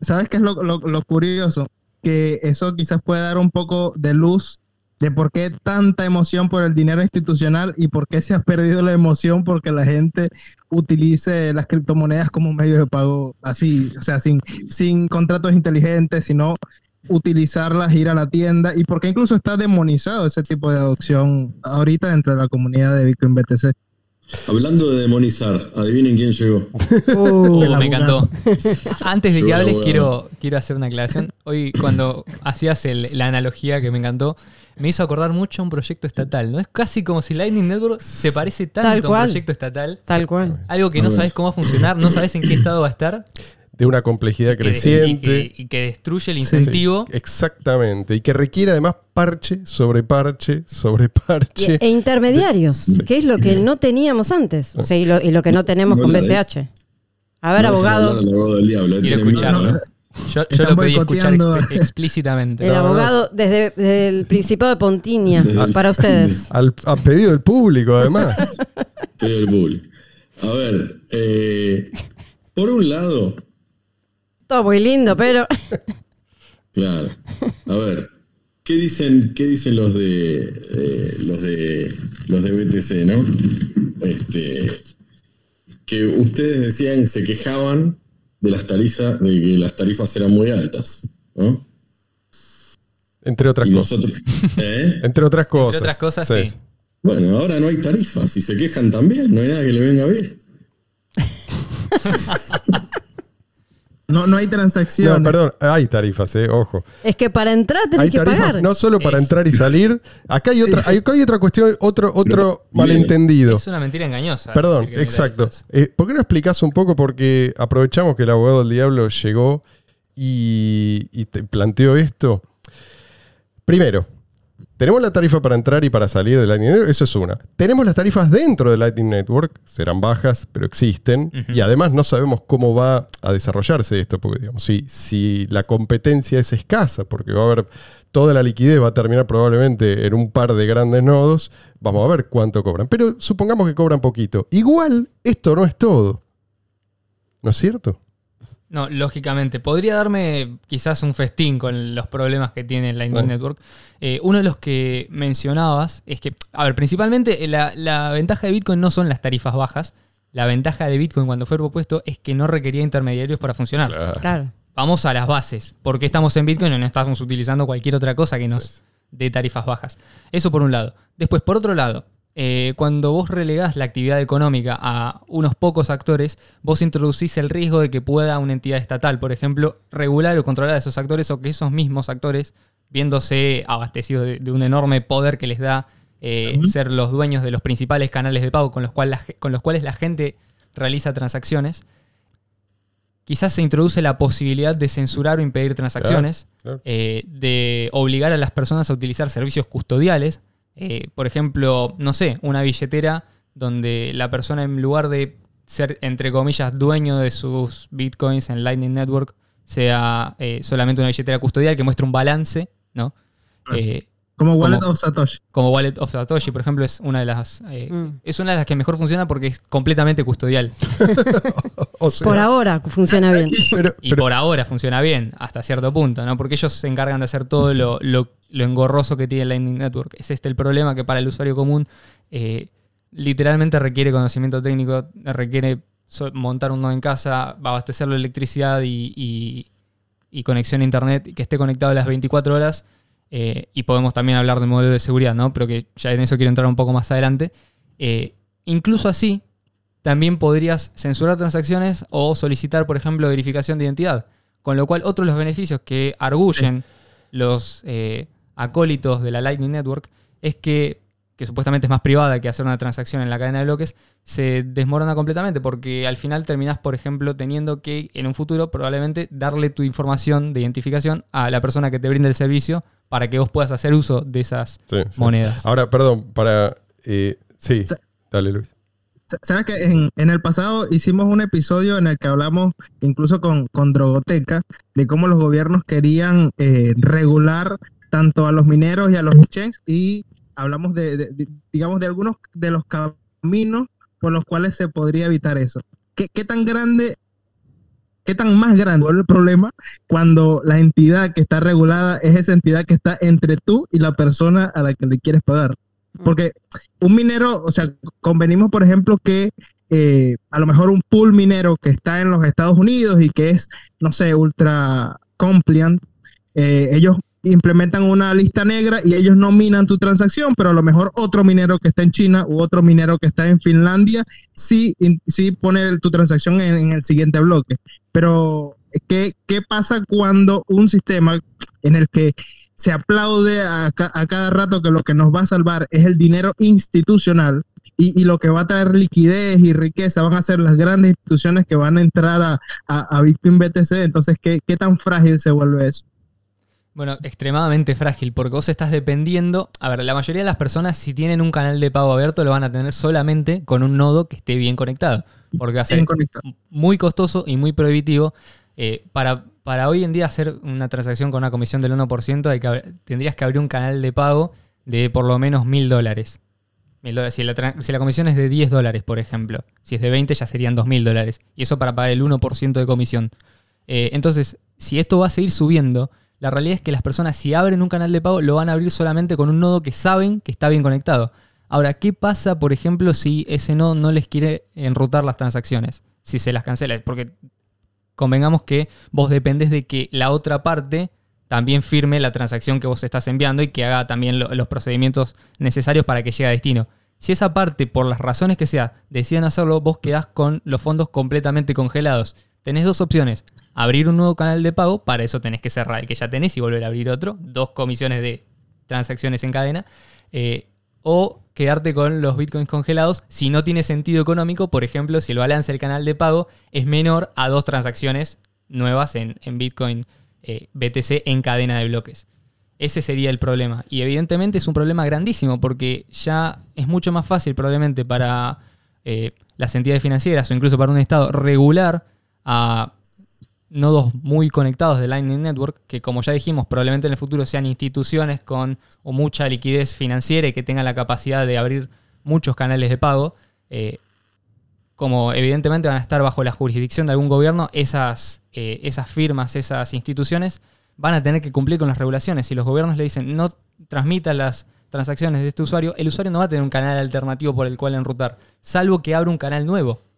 [SPEAKER 5] ¿Sabes qué es lo, curioso? Que eso quizás puede dar un poco de luz de por qué tanta emoción por el dinero institucional y por qué se ha perdido la emoción porque la gente utilice las criptomonedas como medio de pago así, o sea, sin, sin contratos inteligentes, sino utilizarlas, ir a la tienda y por qué incluso está demonizado ese tipo de adopción ahorita dentro de la comunidad de Bitcoin BTC.
[SPEAKER 6] Hablando de demonizar, adivinen quién llegó. [laughs]
[SPEAKER 4] Uh,
[SPEAKER 5] El
[SPEAKER 4] me encantó. Antes de que hables, quiero, quiero hacer una aclaración. Hoy, cuando hacías el- la analogía que me encantó, me hizo acordar mucho a un proyecto estatal. ¿no? Es casi como si Lightning Network se parece tanto a un proyecto estatal.
[SPEAKER 3] Tal cual.
[SPEAKER 4] Algo que no sabes cómo va a funcionar, no sabes en qué estado va a estar.
[SPEAKER 2] De una complejidad
[SPEAKER 4] que- y
[SPEAKER 2] creciente.
[SPEAKER 4] que- y que destruye el incentivo.
[SPEAKER 2] Sí, exactamente. Y que requiere además parche sobre parche sobre
[SPEAKER 3] Y- [laughs]
[SPEAKER 2] parche.
[SPEAKER 3] e intermediarios, que es lo que no teníamos antes. O sea, y, lo, y lo que no tenemos con. BCH. A ver,
[SPEAKER 6] No
[SPEAKER 3] abogado.
[SPEAKER 6] del diablo, ¿eh?
[SPEAKER 4] Yo, lo pedí escuchar exp- explícitamente.
[SPEAKER 3] El
[SPEAKER 2] No,
[SPEAKER 3] abogado desde, desde el Principado de Pontinia, para ustedes.
[SPEAKER 2] Al, a pedido del público, además. [laughs]
[SPEAKER 6] Estoy del público. A ver, eh, por un lado,
[SPEAKER 3] Todo muy lindo, pero [laughs]
[SPEAKER 6] claro. A ver, ¿qué dicen, qué dicen los de eh, los de los de BTC, no? Este, que ustedes decían, se quejaban de las tarifas, de que las tarifas eran muy altas, ¿no?
[SPEAKER 2] Entre otras
[SPEAKER 6] Y
[SPEAKER 2] cosas.
[SPEAKER 6] nosotros, [laughs] ¿eh?
[SPEAKER 2] Entre otras cosas.
[SPEAKER 4] otras cosas, sí.
[SPEAKER 6] Bueno, ahora no hay tarifas. Si se quejan también, no hay nada que le venga bien. [laughs]
[SPEAKER 5] No, no hay transacción.
[SPEAKER 2] No, perdón, hay tarifas, eh, ojo.
[SPEAKER 3] es que para entrar
[SPEAKER 2] Hay
[SPEAKER 3] tenés que
[SPEAKER 2] tarifas
[SPEAKER 3] pagar.
[SPEAKER 2] no solo para
[SPEAKER 4] Es-
[SPEAKER 2] entrar y salir. Acá hay otra, hay- acá hay otra cuestión, otro, otro malentendido.
[SPEAKER 4] Es una mentira engañosa.
[SPEAKER 2] Perdón, exacto. Eh, ¿Por qué no explicás un poco? Porque aprovechamos que el abogado del diablo llegó y, y te planteó esto. Primero, tenemos la tarifa para entrar y para salir de Lightning Network, eso es una. Tenemos las tarifas dentro de Lightning Network, serán bajas, pero existen. Y además no sabemos cómo va a desarrollarse esto, porque digamos, si, si la competencia es escasa, porque va a haber toda la liquidez va a terminar probablemente en un par de grandes nodos, vamos a ver cuánto cobran. Pero supongamos que cobran poquito. Igual, esto no es todo. ¿No es cierto?
[SPEAKER 4] No, lógicamente. Podría darme quizás un festín con los problemas que tiene Lightning
[SPEAKER 2] Vale.
[SPEAKER 4] Network. Eh, uno de los que mencionabas es que, a ver, principalmente eh, la, la ventaja de Bitcoin no son las tarifas bajas. La ventaja de Bitcoin cuando fue propuesto es que no requería intermediarios para funcionar.
[SPEAKER 3] Claro.
[SPEAKER 4] Vamos a las bases. porque estamos en Bitcoin y no estamos utilizando cualquier otra cosa que nos
[SPEAKER 2] Sí.
[SPEAKER 4] dé tarifas bajas? Eso por un lado. Después, por otro lado, eh, cuando vos relegás la actividad económica a unos pocos actores, vos introducís el riesgo de que pueda una entidad estatal, por ejemplo, regular o controlar a esos actores o que esos mismos actores, viéndose abastecidos de, de un enorme poder que les da eh, ser los dueños de los principales canales de pago con los, cual la ge- con los cuales la gente realiza transacciones, quizás se introduce la posibilidad de censurar o impedir transacciones,
[SPEAKER 2] claro.
[SPEAKER 4] eh, de obligar a las personas a utilizar servicios custodiales. Eh, por ejemplo, no sé, una billetera donde la persona en lugar de ser, entre comillas, dueño de sus bitcoins en Lightning Network, sea eh, solamente una billetera custodial que muestre un balance, ¿no? Eh,
[SPEAKER 5] Como Wallet
[SPEAKER 4] como-
[SPEAKER 5] of Satoshi.
[SPEAKER 4] como Wallet of Satoshi, por ejemplo, es una de las eh,
[SPEAKER 3] Mm.
[SPEAKER 4] es una de las que mejor funciona porque es completamente custodial. [laughs]
[SPEAKER 2] O sea,
[SPEAKER 3] Por ahora funciona bien.
[SPEAKER 2] pero-
[SPEAKER 4] Y por ahora funciona bien, hasta cierto punto, ¿no? Porque ellos se encargan de hacer todo lo, lo- lo engorroso que tiene Lightning Network. Es este el problema que para el usuario común eh, literalmente requiere conocimiento técnico, requiere montar un nodo en casa, abastecerlo de electricidad y, y- y conexión a internet que esté conectado a las 24 horas. eh, y podemos también hablar del modelo de seguridad, ¿no? Pero que ya en eso quiero entrar un poco más adelante. Eh, incluso así, también podrías censurar transacciones o solicitar, por ejemplo, verificación de identidad. Con lo cual, otro de los beneficios que arguyen los eh, acólitos de la Lightning Network es que, que supuestamente es más privada que hacer una transacción en la cadena de bloques, se desmorona completamente porque al final terminás, por ejemplo, teniendo que en un futuro probablemente darle tu información de identificación a la persona que te brinda el servicio para que vos puedas hacer uso de esas
[SPEAKER 2] sí, sí.
[SPEAKER 4] monedas.
[SPEAKER 2] Ahora, perdón, para. eh, sí, dale, Luis.
[SPEAKER 5] Sa- ¿Sabes que en, en el pasado hicimos un episodio en el que hablamos incluso con, con Drogoteca de cómo los gobiernos querían eh, regular tanto a los mineros y a los exchanges y hablamos de, de- de- digamos, de algunos de los caminos por los cuales se podría evitar eso. ¿Qué, qué tan grande, qué tan más grande es el problema cuando la entidad que está regulada es esa entidad que está entre tú y la persona a la que le quieres pagar? Porque un minero, o sea, convenimos, por ejemplo, que eh, a lo mejor un pool minero que está en los Estados Unidos y que es, no sé, ultra compliant, eh, ellos implementan una lista negra y ellos no minan tu transacción, pero a lo mejor otro minero que está en China u otro minero que está en Finlandia sí, sí pone tu transacción en, el siguiente bloque. Pero, ¿qué, ¿qué, pasa cuando un sistema en el que se aplaude a, a, cada rato que lo que nos va a salvar es el dinero institucional y, y, lo que va a traer liquidez y riqueza van a ser las grandes instituciones que van a entrar a, a Bitcoin BTC? Entonces, ¿qué, ¿qué tan frágil se vuelve eso?
[SPEAKER 4] Bueno, extremadamente frágil, porque vos estás dependiendo. A ver, la mayoría de las personas, si tienen un canal de pago abierto, lo van a tener solamente con un nodo que esté bien conectado. Porque va a ser muy costoso y muy prohibitivo. Eh, para, para hoy en día hacer una transacción con una comisión del 1%, hay que, tendrías que abrir un canal de pago de por lo menos mil dólares. Si la, si la comisión es de 10 dólares, por ejemplo. Si es de 20, ya serían 2 mil dólares. Y eso para pagar el 1% de comisión. Eh, entonces, si esto va a seguir subiendo, la realidad es que las personas si abren un canal de pago lo van a abrir solamente con un nodo que saben que está bien conectado. Ahora, ¿qué pasa, por ejemplo, si ese nodo no les quiere enrutar las transacciones? Si se las cancela. Porque convengamos que vos dependés de que la otra parte también firme la transacción que vos estás enviando y que haga también los procedimientos necesarios para que llegue a destino. Si esa parte, por las razones que sea, deciden hacerlo, vos quedás con los fondos completamente congelados. Tenés dos opciones abrir un nuevo canal de pago, para eso tenés que cerrar el que ya tenés y volver a abrir otro, dos comisiones de transacciones en cadena, eh, o quedarte con los bitcoins congelados si no tiene sentido económico, por ejemplo, si el balance del canal de pago es menor a dos transacciones nuevas en, bitcoin eh, BTC en cadena de bloques. Ese sería el problema. Y evidentemente es un problema grandísimo porque ya es mucho más fácil probablemente para eh, las entidades financieras o incluso para un Estado regular a nodos muy conectados de Lightning Network, que como ya dijimos, probablemente en el futuro sean instituciones con mucha liquidez financiera y que tengan la capacidad de abrir muchos canales de pago, eh, como evidentemente van a estar bajo la jurisdicción de algún gobierno, esas, eh, esas firmas, esas instituciones van a tener que cumplir con las regulaciones. Si los gobiernos le dicen no transmita las transacciones de este usuario, el usuario no va a tener un canal alternativo por el cual enrutar, salvo que abra un canal nuevo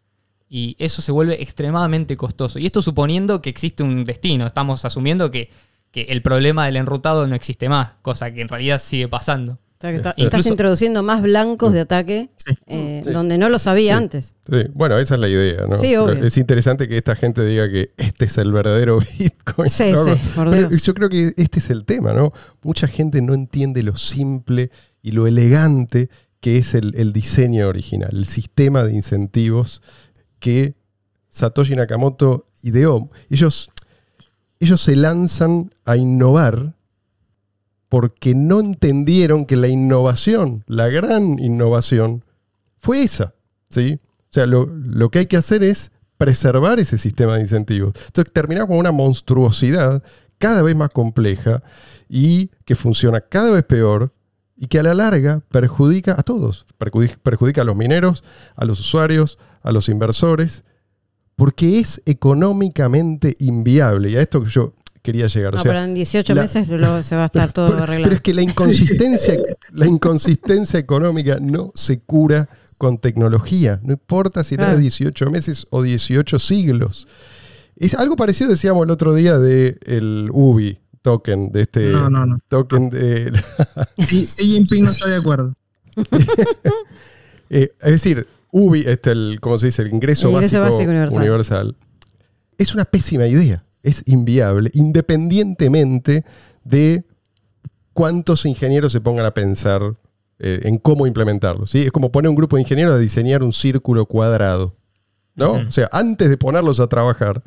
[SPEAKER 4] y eso se vuelve extremadamente costoso. Y esto suponiendo que existe un destino, estamos asumiendo que, el problema del enrutado no existe más, cosa que en realidad sigue pasando.
[SPEAKER 3] estás introduciendo más blancos de ataque eh, donde no lo sabía antes.
[SPEAKER 2] Bueno, esa es la idea, ¿no? Es interesante que esta gente diga que este es el verdadero [laughs] Bitcoin.
[SPEAKER 3] Sí, sí,
[SPEAKER 2] Pero yo creo que este es el tema, ¿no? Mucha gente no entiende lo simple y lo elegante que es el, el diseño original, el sistema de incentivos que Satoshi Nakamoto ideó. Ellos, ellos se lanzan a innovar porque no entendieron que la innovación, la gran innovación, fue esa. ¿sí? O sea, lo, lo que hay que hacer es preservar ese sistema de incentivos. Entonces terminamos con una monstruosidad cada vez más compleja y que funciona cada vez peor y que a la larga perjudica a todos. Perjudica a los mineros, a los usuarios, a los inversores, porque es económicamente inviable. Y a esto que yo quería llegar.
[SPEAKER 3] No, pero en 18 meses [laughs] se va a estar todo arreglado.
[SPEAKER 2] Pero es que la inconsistencia, [laughs] la inconsistencia económica no se cura con tecnología. No importa si era 18 meses o 18 siglos. Es algo parecido, decíamos el otro día, del el UBI token, de este
[SPEAKER 5] no, no, no.
[SPEAKER 2] token de... [laughs]
[SPEAKER 5] sí, Jinping no está de acuerdo. [laughs]
[SPEAKER 2] Eh, es decir, UBI, este, el, ¿cómo se dice? El ingreso, básico, universal. Es una pésima idea. Es inviable, independientemente de cuántos ingenieros se pongan a pensar eh, en cómo implementarlo. ¿sí? Es como poner un grupo de ingenieros a diseñar un círculo cuadrado. ¿no? O sea, antes de ponerlos a trabajar,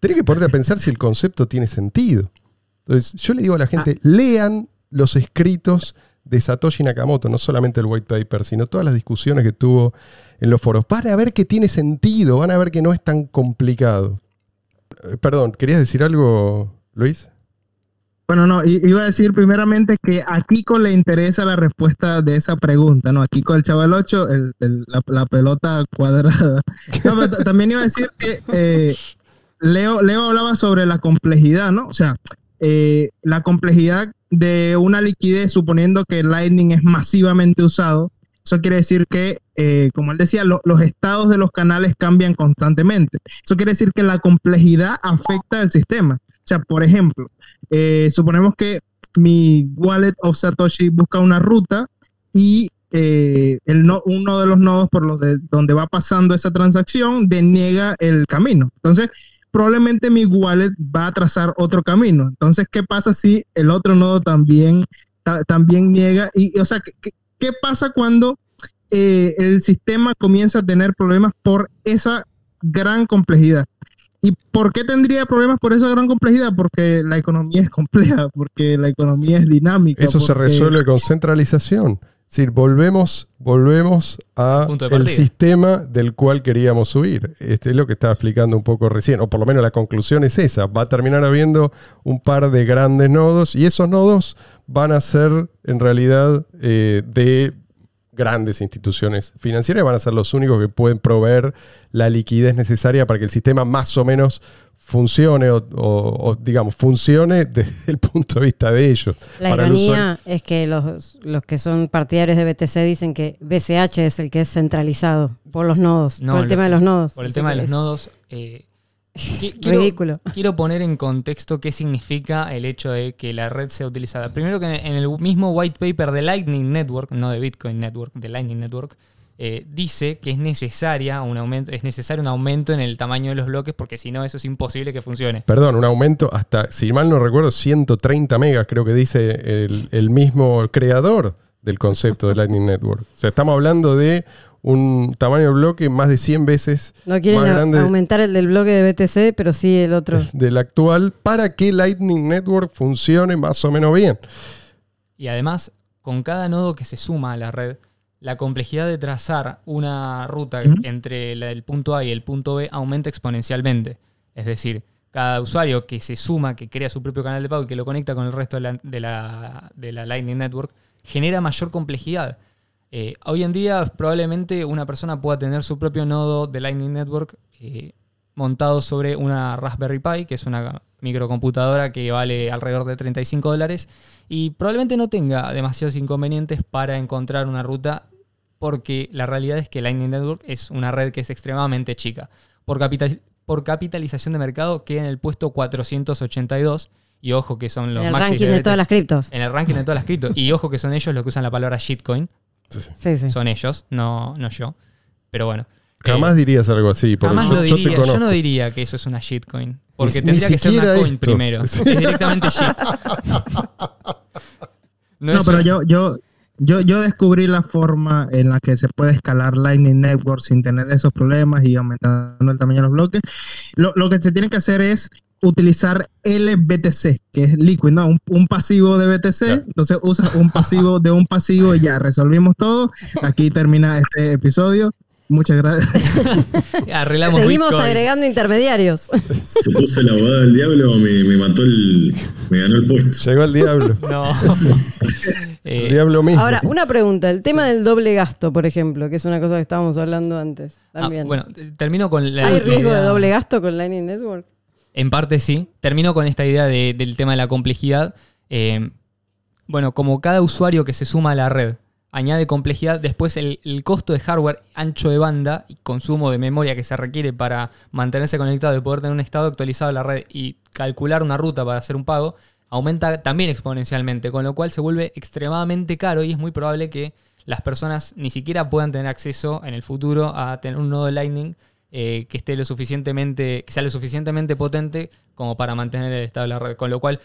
[SPEAKER 2] tenés que ponerte a pensar si el concepto tiene sentido. Entonces, yo le digo a la gente, ah. lean los escritos de Satoshi Nakamoto, no solamente el white paper, sino todas las discusiones que tuvo en los foros, para ver que tiene sentido, van a ver que no es tan complicado. Eh, perdón, ¿querías decir algo, Luis?
[SPEAKER 5] Bueno, no, iba a decir primeramente que a Kiko le interesa la respuesta de esa pregunta, ¿no? A Kiko el chaval 8, la, pelota cuadrada. [laughs] también iba a decir que eh, Leo, Leo hablaba sobre la complejidad, ¿no? O sea, eh, la complejidad de una liquidez, suponiendo que Lightning es masivamente usado, eso quiere decir que, eh, como él decía, los estados de los canales cambian constantemente. Eso quiere decir que la complejidad afecta al sistema. O sea, por ejemplo, eh, suponemos que mi wallet of Satoshi busca una ruta y el no, uno de los nodos por los de donde va pasando esa transacción deniega el camino. Entonces, probablemente mi wallet va a trazar otro camino. Entonces, ¿qué pasa si el otro nodo también, ta- también niega? Y, o sea, ¿qué, qué pasa cuando eh, el sistema comienza a tener problemas por esa gran complejidad? ¿Y por qué tendría problemas por esa gran complejidad? Porque la economía es compleja, porque la economía es dinámica.
[SPEAKER 2] Eso se resuelve con centralización. Es decir, volvemos, volvemos a el sistema del cual queríamos subir. Este es lo que estaba explicando un poco recién, o por lo menos la conclusión es esa. Va a terminar habiendo un par de grandes nodos y esos nodos van a ser en realidad eh, de grandes instituciones financieras, van a ser los únicos que pueden proveer la liquidez necesaria para que el sistema más o menos funcione o, o- o, digamos, funcione [laughs] desde el punto de vista de ellos.
[SPEAKER 3] La
[SPEAKER 2] Para el
[SPEAKER 3] ironía es que los, los que son partidarios de BTC dicen que BCH es el que es centralizado por los nodos,
[SPEAKER 4] No,
[SPEAKER 3] por el
[SPEAKER 4] lo-
[SPEAKER 3] tema de los nodos.
[SPEAKER 4] Por el tema de los nodos. eh, [laughs] quiero,
[SPEAKER 3] Ridículo.
[SPEAKER 4] quiero poner en contexto qué significa el hecho de que la red sea utilizada. Primero que en el mismo white paper de Lightning Network, no de Bitcoin Network, de Lightning Network, eh, dice que es necesaria un aumento, es necesario un aumento en el tamaño de los bloques porque si no eso es imposible que funcione.
[SPEAKER 2] Perdón, un aumento hasta, si mal no recuerdo, 130 megas, creo que dice el, el mismo creador del concepto de Lightning Network. O sea, estamos hablando de un tamaño de bloque más de 100 veces
[SPEAKER 3] No quieren
[SPEAKER 2] más grande
[SPEAKER 3] aumentar el del bloque de BTC, pero sí el otro. [laughs]
[SPEAKER 2] del actual para que Lightning Network funcione más o menos bien.
[SPEAKER 4] Y además, con cada nodo que se suma a la red, la complejidad de trazar una ruta entre el punto A y el punto B aumenta exponencialmente. Es decir, cada usuario que se suma, que crea su propio canal de pago y que lo conecta con el resto de la, de la- de la Lightning Network, genera mayor complejidad. Eh, hoy en día probablemente una persona pueda tener su propio nodo de Lightning Network eh, montado sobre una Raspberry Pi, que es una microcomputadora que vale alrededor de 35 dólares, y probablemente no tenga demasiados inconvenientes para encontrar una ruta, porque la realidad es que Lightning Network es una red que es extremadamente chica. Por, capital- por capitalización de mercado queda en el puesto 482, y ojo que son los
[SPEAKER 3] en el
[SPEAKER 4] maxis
[SPEAKER 3] ranking de todas las criptos.
[SPEAKER 4] En el ranking de todas las cripto. Y ojo que son ellos los que usan la palabra shitcoin.
[SPEAKER 3] Sí, sí.
[SPEAKER 4] Son ellos, no, no yo. Pero bueno.
[SPEAKER 2] Jamás
[SPEAKER 4] Eh,
[SPEAKER 2] dirías algo así, porque
[SPEAKER 4] jamás
[SPEAKER 2] yo,
[SPEAKER 4] lo diría. Yo, no diría que eso es una shitcoin. Porque
[SPEAKER 2] Ni-
[SPEAKER 4] tendría
[SPEAKER 2] ni
[SPEAKER 4] que ser una coin
[SPEAKER 2] esto.
[SPEAKER 4] primero. [laughs]
[SPEAKER 2] Sí.
[SPEAKER 4] Es directamente shit. [laughs]
[SPEAKER 5] No, pero
[SPEAKER 4] un-
[SPEAKER 5] yo, yo, yo, yo descubrí la forma en la que se puede escalar Lightning Network sin tener esos problemas y aumentando el tamaño de los bloques. Lo, lo que se tiene que hacer es utilizar LBTC, que es Liquid, ¿no? Un, un pasivo de BTC. Entonces usas un pasivo de un pasivo y ya resolvimos todo. Aquí termina este episodio. Muchas gracias. [laughs]
[SPEAKER 4] Arreglamos
[SPEAKER 3] Seguimos
[SPEAKER 4] Bitcoin.
[SPEAKER 3] agregando intermediarios.
[SPEAKER 6] Se puso el abogado del diablo, me, me mató el. me ganó el puesto.
[SPEAKER 2] Llegó el diablo. [laughs]
[SPEAKER 4] No. [laughs]
[SPEAKER 2] El
[SPEAKER 4] Eh,
[SPEAKER 2] diablo mismo.
[SPEAKER 3] Ahora, una pregunta. El tema del doble gasto, por ejemplo, que es una cosa que estábamos hablando antes
[SPEAKER 4] ah,
[SPEAKER 3] también.
[SPEAKER 4] bueno, termino con la.
[SPEAKER 3] ¿Hay
[SPEAKER 4] la
[SPEAKER 3] riesgo de doble gasto con Lightning Network?
[SPEAKER 4] En parte sí. Termino con esta idea de- del tema de la complejidad. Eh, bueno, como cada usuario que se suma a la red añade complejidad, después el, costo de hardware, ancho de banda y consumo de memoria que se requiere para mantenerse conectado y poder tener un estado actualizado de la red y calcular una ruta para hacer un pago, aumenta también exponencialmente, con lo cual se vuelve extremadamente caro y es muy probable que las personas ni siquiera puedan tener acceso en el futuro a tener un nodo de Lightning eh, que esté lo suficientemente, que sea lo suficientemente potente como para mantener el estado de la red. Con lo cual,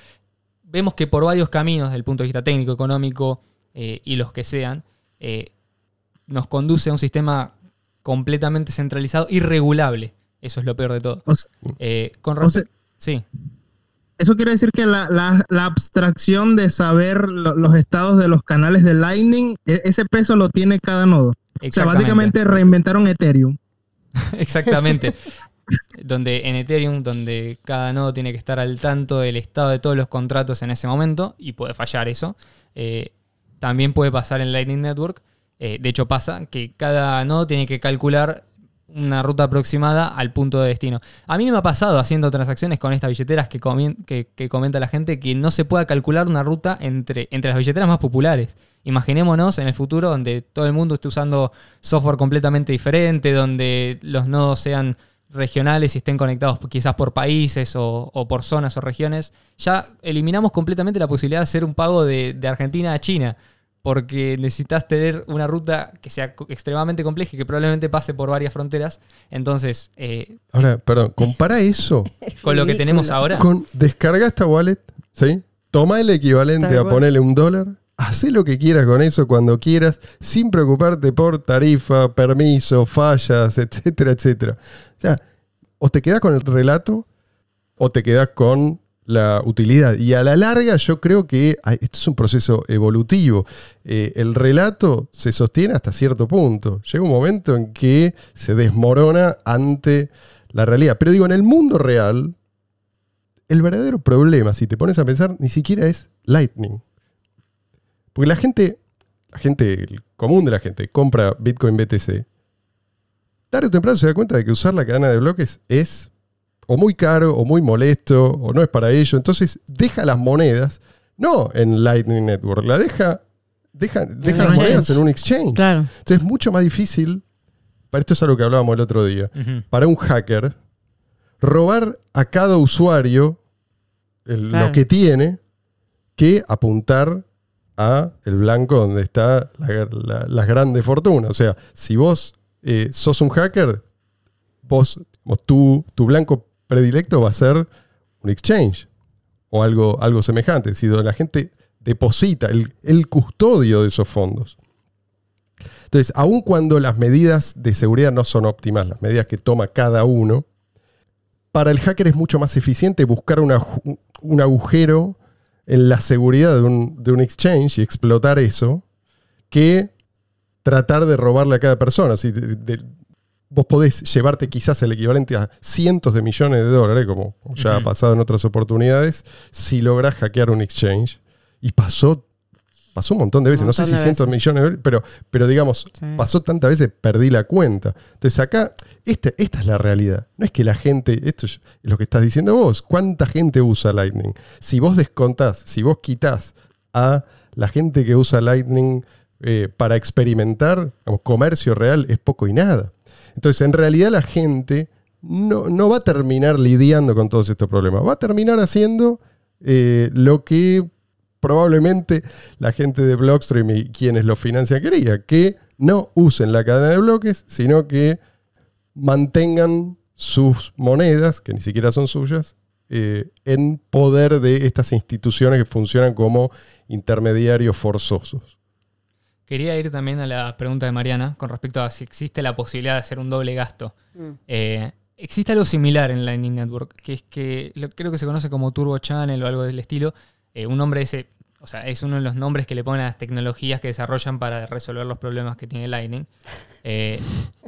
[SPEAKER 4] vemos que por varios caminos, desde el punto de vista técnico, económico eh, y los que sean, eh, nos conduce a un sistema completamente centralizado y regulable. Eso es lo peor de todo.
[SPEAKER 5] O sea,
[SPEAKER 4] Eh, con
[SPEAKER 5] o sea.
[SPEAKER 4] Sí,
[SPEAKER 5] Eso quiere decir que la, la- la abstracción de saber lo- los estados de los canales de Lightning, e- ese peso lo tiene cada nodo. O sea, básicamente reinventaron Ethereum. [laughs]
[SPEAKER 4] Exactamente. donde en Ethereum, donde cada nodo tiene que estar al tanto del estado de todos los contratos en ese momento, y puede fallar eso. Eh, también puede pasar en Lightning Network. Eh, de hecho, pasa que cada nodo tiene que calcular una ruta aproximada al punto de destino. A mí me ha pasado haciendo transacciones con estas billeteras que, que- que comenta la gente que no se pueda calcular una ruta entre, entre las billeteras más populares. Imaginémonos en el futuro donde todo el mundo esté usando software completamente diferente, donde los nodos sean regionales y estén conectados quizás por países o, o por zonas o regiones, ya eliminamos completamente la posibilidad de hacer un pago de, de Argentina a China. Porque necesitas tener una ruta que sea extremadamente compleja y que probablemente pase por varias fronteras. Entonces, eh,
[SPEAKER 2] Ahora, perdón, compara eso [laughs]
[SPEAKER 4] con lo que tenemos ahora,
[SPEAKER 2] con descarga esta wallet, ¿sí? Toma el equivalente a ponerle un dólar, haz lo que quieras con eso cuando quieras, sin preocuparte por tarifa, permiso, fallas, etcétera, etcétera. O sea, o te quedas con el relato o te quedas con la utilidad. Y a la larga yo creo que esto es un proceso evolutivo. Eh, el relato se sostiene hasta cierto punto. Llega un momento en que se desmorona ante la realidad. Pero digo, en el mundo real, el verdadero problema, si te pones a pensar, ni siquiera es Lightning. Porque la gente, la gente, el común de la gente, compra Bitcoin BTC. Tarde o temprano se da cuenta de que usar la cadena de bloques es o muy caro, o muy molesto, o no es para ello. Entonces deja las monedas, no en Lightning Network, la deja, deja, deja las monedas
[SPEAKER 3] exchange.
[SPEAKER 2] en un exchange.
[SPEAKER 3] Claro.
[SPEAKER 2] Entonces es mucho más difícil, para esto es algo que hablábamos el otro día, para un hacker robar a cada usuario el-
[SPEAKER 3] Claro.
[SPEAKER 2] lo que tiene que apuntar a el blanco donde está la- la- las grandes fortunas. O sea, si vos eh, sos un hacker, vos, vos- tu, tu blanco predilecto va a ser un exchange o algo, algo semejante. Decir, donde la gente deposita el, custodio de esos fondos. Entonces, aun cuando las medidas de seguridad no son óptimas, las medidas que toma cada uno, para el hacker es mucho más eficiente buscar un agujero en la seguridad de un, de un exchange y explotar eso que tratar de robarle a cada persona. Así, de- de- vos podés llevarte quizás el equivalente a cientos de millones de dólares, como ya ha pasado en otras oportunidades, si logras hackear un exchange. Y pasó, pasó un montón de veces, no sé si cientos millones de veces, pero, pero digamos,
[SPEAKER 3] Sí.
[SPEAKER 2] pasó tantas veces, perdí la cuenta. Entonces acá, este- esta es la realidad. No es que la gente, esto es lo que estás diciendo vos, ¿cuánta gente usa Lightning? Si vos descontás, si vos quitás a la gente que usa Lightning eh, para experimentar, digamos, comercio real, es poco y nada. Entonces, en realidad la gente no, no va a terminar lidiando con todos estos problemas. Va a terminar haciendo eh, lo que probablemente la gente de Blockstream y quienes lo financian quería, que no usen la cadena de bloques, sino que mantengan sus monedas, que ni siquiera son suyas, eh, en poder de estas instituciones que funcionan como intermediarios forzosos.
[SPEAKER 4] Quería ir también a la pregunta de Mariana con respecto a si existe la posibilidad de hacer un doble gasto.
[SPEAKER 3] Mm.
[SPEAKER 4] Eh, existe algo similar en Lightning Network, que es que lo- creo que se conoce como Turbo Channel o algo del estilo. Eh, un nombre ese, o sea, es uno de los nombres que le ponen a las tecnologías que desarrollan para resolver los problemas que tiene Lightning. Eh,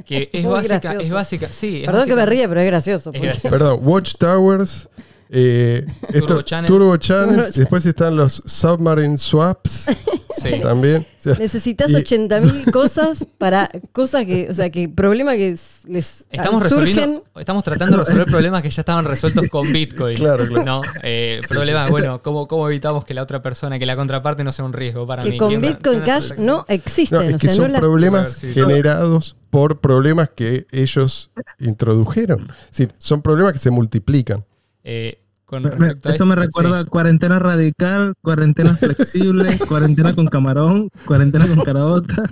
[SPEAKER 4] que [laughs] es
[SPEAKER 3] Muy
[SPEAKER 4] básica,
[SPEAKER 3] gracioso.
[SPEAKER 4] es básica, sí. es
[SPEAKER 3] Perdón que me ríe, pero es gracioso.
[SPEAKER 4] Es
[SPEAKER 3] porque-
[SPEAKER 4] gracioso.
[SPEAKER 2] Perdón, Watchtowers, eh, [laughs] esto-
[SPEAKER 4] Turbo Channels.
[SPEAKER 2] Turbo Channels,
[SPEAKER 3] Turbo
[SPEAKER 2] después están los Submarine Swaps [laughs]
[SPEAKER 4] Sí.
[SPEAKER 2] también. O sea,
[SPEAKER 3] Necesitas
[SPEAKER 2] Y-
[SPEAKER 3] 80.000 [laughs] cosas para cosas que, o sea, que problemas que les
[SPEAKER 4] Estamos
[SPEAKER 3] surgen.
[SPEAKER 4] resolviendo, estamos tratando de resolver problemas que ya estaban resueltos con Bitcoin.
[SPEAKER 2] Claro, claro.
[SPEAKER 4] ¿no? Eh, problemas, bueno, ¿cómo, ¿cómo evitamos que la otra persona, que la contraparte no sea un riesgo para
[SPEAKER 3] Que
[SPEAKER 4] mí?
[SPEAKER 3] con
[SPEAKER 4] ¿Quién-
[SPEAKER 3] Bitcoin Cash no existen.
[SPEAKER 2] no, es
[SPEAKER 3] o
[SPEAKER 2] que
[SPEAKER 3] sea,
[SPEAKER 2] son
[SPEAKER 3] no la-
[SPEAKER 2] problemas
[SPEAKER 4] Sí.
[SPEAKER 2] generados por problemas que ellos introdujeron. Decir, son problemas que se multiplican.
[SPEAKER 4] Eh, con
[SPEAKER 5] Me-
[SPEAKER 4] a
[SPEAKER 5] eso me recuerda
[SPEAKER 4] sí.
[SPEAKER 5] cuarentena radical, cuarentena flexible, [laughs] cuarentena con camarón, cuarentena con caraota. [laughs]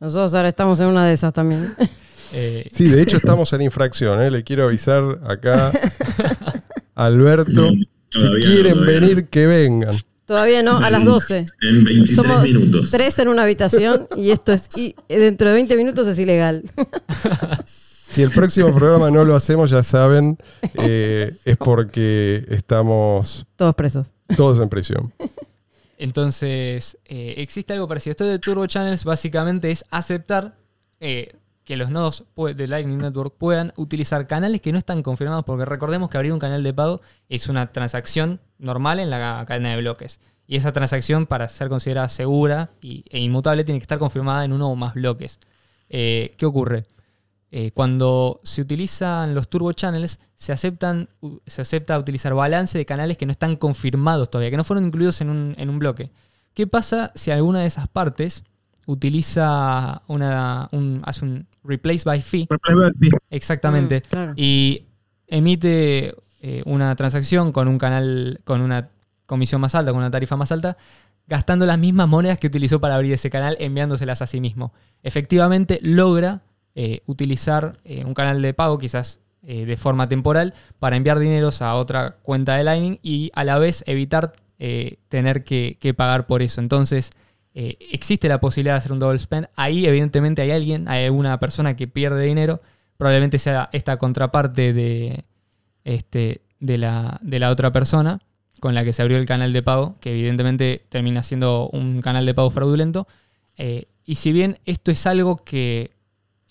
[SPEAKER 3] Nosotros ahora estamos en una de esas también.
[SPEAKER 4] Eh,
[SPEAKER 2] Sí, de hecho estamos en infracción. ¿eh? Le quiero avisar acá a Alberto.
[SPEAKER 6] No,
[SPEAKER 2] si quieren
[SPEAKER 6] no.
[SPEAKER 2] venir, que vengan.
[SPEAKER 3] Todavía no, a las 12.
[SPEAKER 6] En 23
[SPEAKER 3] Somos
[SPEAKER 6] minutos.
[SPEAKER 3] tres en una habitación y esto es y dentro de 20 minutos es ilegal. [laughs]
[SPEAKER 2] Si el próximo programa no lo hacemos, ya saben, eh, es porque estamos
[SPEAKER 3] Todos presos.
[SPEAKER 2] todos en prisión.
[SPEAKER 4] Entonces, eh, existe algo parecido. Esto de Turbo Channels básicamente es aceptar eh, que los nodos de Lightning Network puedan utilizar canales que no están confirmados, porque recordemos que abrir un canal de pago es una transacción normal en la cadena de bloques. Y esa transacción, para ser considerada segura y- e inmutable, tiene que estar confirmada en uno o más bloques. Eh, ¿Qué ocurre? Eh, cuando se utilizan los turbo channels, se, aceptan, u- se acepta utilizar balance de canales que no están confirmados todavía, que no fueron incluidos en un, en un bloque. ¿Qué pasa si alguna de esas partes utiliza una, un, hace un replace by fee,
[SPEAKER 5] Replay by fee.
[SPEAKER 4] exactamente,
[SPEAKER 3] Mm, claro.
[SPEAKER 4] y emite eh, una transacción con un canal, con una comisión más alta, con una tarifa más alta, gastando las mismas monedas que utilizó para abrir ese canal, enviándoselas a sí mismo. Efectivamente logra eh, utilizar eh, un canal de pago, quizás eh, de forma temporal, para enviar dineros a otra cuenta de Lightning y a la vez evitar tener que, pagar por eso. Entonces, existe la posibilidad de hacer un double spend. Ahí, evidentemente, hay alguien, hay alguna persona que pierde dinero. Probablemente sea esta contraparte de, este, de, la, de la otra persona con la que se abrió el canal de pago, que evidentemente termina siendo un canal de pago fraudulento. Y si bien esto es algo que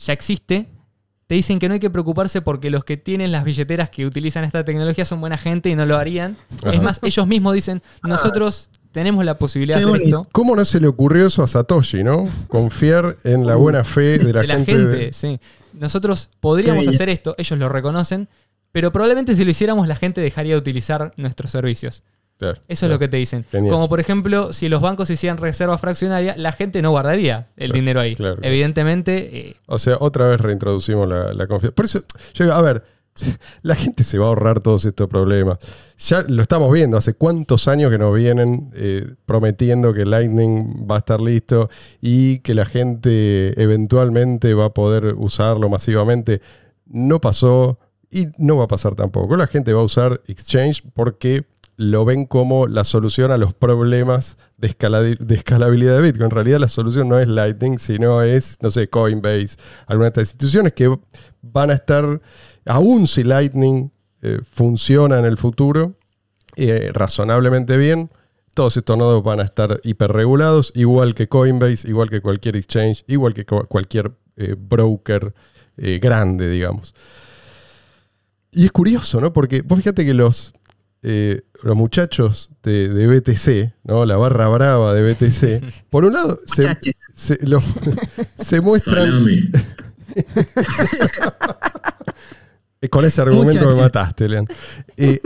[SPEAKER 4] ya existe, te dicen que no hay que preocuparse porque los que tienen las billeteras que utilizan esta tecnología son buena gente y no lo harían.
[SPEAKER 2] Ajá.
[SPEAKER 4] Es más, ellos mismos dicen, nosotros tenemos la posibilidad de hacer
[SPEAKER 5] bonito.
[SPEAKER 4] esto.
[SPEAKER 2] ¿Cómo no se le ocurrió eso a Satoshi, no? Confiar en la buena fe de la
[SPEAKER 4] de la
[SPEAKER 2] gente.
[SPEAKER 4] gente,
[SPEAKER 2] de-
[SPEAKER 4] sí. Nosotros podríamos hacer esto, ellos lo reconocen, pero probablemente si lo hiciéramos la gente dejaría de utilizar nuestros servicios.
[SPEAKER 2] Claro,
[SPEAKER 4] Eso es lo que te dicen.
[SPEAKER 2] Genial.
[SPEAKER 4] Como por ejemplo, si los bancos hicieran reserva fraccionaria, la gente no guardaría el
[SPEAKER 2] Claro,
[SPEAKER 4] dinero ahí. Evidentemente, eh,
[SPEAKER 2] O sea, otra vez reintroducimos la, la confianza. Por eso, yo digo, a ver, [laughs] la gente se va a ahorrar todos estos problemas. Ya lo estamos viendo, hace cuántos años que nos vienen eh, prometiendo que Lightning va a estar listo y que la gente eventualmente va a poder usarlo masivamente. No pasó y no va a pasar tampoco. La gente va a usar Exchange porque lo ven como la solución a los problemas de, escala- de escalabilidad de Bitcoin. En realidad la solución no es Lightning, sino es, no sé, Coinbase, alguna de estas instituciones que van a estar, aún si Lightning eh, funciona en el futuro, eh, razonablemente bien, todos estos nodos van a estar hiperregulados, igual que Coinbase, igual que cualquier exchange, igual que cualquier eh, broker grande, digamos. Y es curioso, ¿no? Porque vos fíjate que los, eh, los muchachos de, de BTC, ¿no? La barra brava de BTC, [laughs] por un lado, se, se, lo- [laughs] se muestran
[SPEAKER 6] Salame. [laughs]
[SPEAKER 2] con ese argumento me
[SPEAKER 5] Muchachos.
[SPEAKER 2] mataste, Lean. Eh,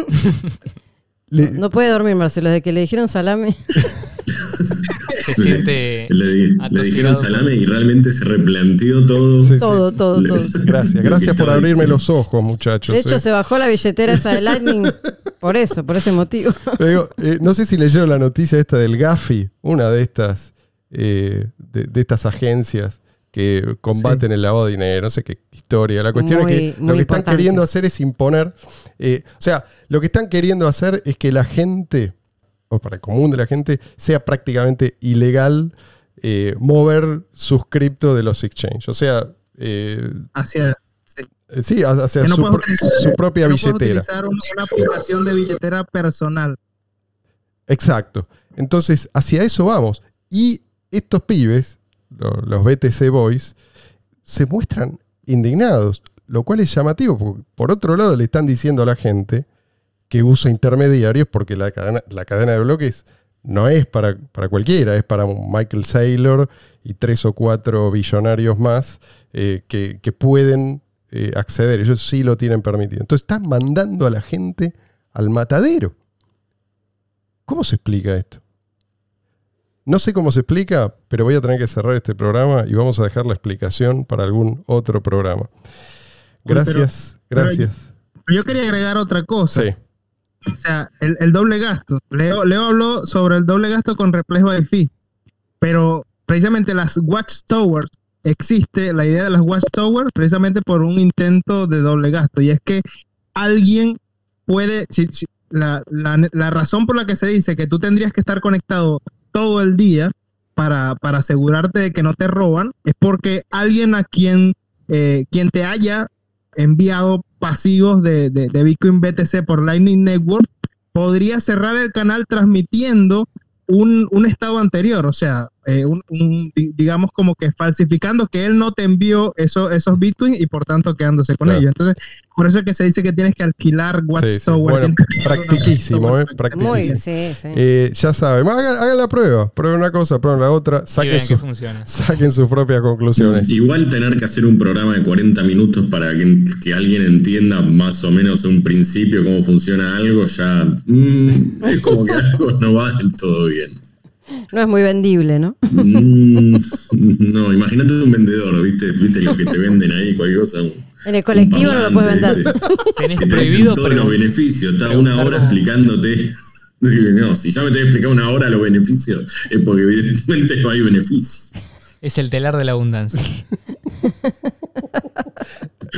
[SPEAKER 2] le-
[SPEAKER 3] No puede dormir, Marcelo. Desde que le dijeron salame.
[SPEAKER 4] se siente
[SPEAKER 6] Le, dijeron salame y realmente se replanteó todo.
[SPEAKER 2] Sí, sí.
[SPEAKER 3] Todo, todo, todo.
[SPEAKER 2] Gracias, gracias por abrirme
[SPEAKER 6] diciendo.
[SPEAKER 2] los ojos, muchachos.
[SPEAKER 3] De hecho,
[SPEAKER 2] eh.
[SPEAKER 3] se bajó la billetera esa de Lightning por eso, por ese motivo. [laughs]
[SPEAKER 2] Pero digo, eh, no sé si leyeron la noticia esta del Gafi, una de estas, eh, de, de estas agencias que combaten el lavado de dinero, no sé qué historia. La cuestión
[SPEAKER 3] Muy-
[SPEAKER 2] es que lo que están queriendo hacer es imponer, eh, o sea, lo que están queriendo hacer es que la gente, o para el común de la gente, sea prácticamente ilegal eh, mover sus cripto de los exchanges. O sea, eh,
[SPEAKER 5] Hacia, sí.
[SPEAKER 2] eh, sí, hacia
[SPEAKER 5] Que no
[SPEAKER 2] su,
[SPEAKER 5] puedes
[SPEAKER 2] pro-
[SPEAKER 5] utilizar-
[SPEAKER 2] su propia
[SPEAKER 5] que no puedes
[SPEAKER 2] billetera.
[SPEAKER 5] utilizar un- una aplicación de billetera personal.
[SPEAKER 2] Exacto. Entonces, hacia eso vamos. Y estos pibes, lo- los BTC Boys, se muestran indignados, lo cual es llamativo, porque por otro lado le están diciendo a la gente que usa intermediarios porque la cadena, la cadena de bloques no es para, para cualquiera, es para Michael Saylor y tres o cuatro billonarios más eh, que, que pueden eh, acceder. Ellos sí lo tienen permitido. Entonces están mandando a la gente al matadero. ¿Cómo se explica esto? No sé cómo se explica, pero voy a tener que cerrar este programa y vamos a dejar la explicación para algún otro programa. Gracias,
[SPEAKER 5] pero-
[SPEAKER 2] gracias.
[SPEAKER 5] Yo quería agregar otra cosa.
[SPEAKER 2] Sí,
[SPEAKER 5] O sea, el, el doble gasto. Leo, Leo habló sobre el doble gasto con Replace by Fee. Pero precisamente las Watchtowers, existe la idea de las Watchtowers precisamente por un intento de doble gasto. Y es que alguien puede. si- la, la- la razón por la que se dice que tú tendrías que estar conectado todo el día para, para asegurarte de que no te roban es porque alguien a quien, eh, quien te haya enviado pasivos de, de, de Bitcoin BTC por Lightning Network, podría cerrar el canal transmitiendo un, un estado anterior, o sea, eh, un, un, di- digamos como que falsificando que él no te envió eso, esos Bitcoin y por tanto quedándose con
[SPEAKER 2] Claro.
[SPEAKER 5] ellos. Entonces, por eso es que se dice que tienes que alquilar una
[SPEAKER 2] practiquísimo, ¿eh? Practiquísimo.
[SPEAKER 3] sí, sí.
[SPEAKER 2] Eh, ya saben, hagan, hagan la prueba, prueben una cosa, prueben la otra, saquen,
[SPEAKER 4] vean que
[SPEAKER 2] su-
[SPEAKER 4] funciona. [laughs]
[SPEAKER 2] saquen sus propias conclusiones.
[SPEAKER 6] Igual tener que hacer un programa de 40 minutos para que, que alguien entienda más o menos en un principio cómo funciona algo, ya mm, es como que [laughs] algo no va del todo bien.
[SPEAKER 3] No es muy vendible, ¿no?
[SPEAKER 6] Mm, no, imagínate un vendedor, ¿viste? ¿Viste lo que te venden ahí? Cualquier cosa. un-
[SPEAKER 3] En el colectivo no lo puedes vender.
[SPEAKER 6] ¿viste?
[SPEAKER 4] Tenés
[SPEAKER 6] Que te
[SPEAKER 4] prohibido,
[SPEAKER 6] todos los beneficios. Está una hora explicándote. [laughs] No, si ya me te voy a explicar una hora los beneficios, es porque evidentemente no hay beneficios.
[SPEAKER 4] es el telar de la abundancia. [laughs]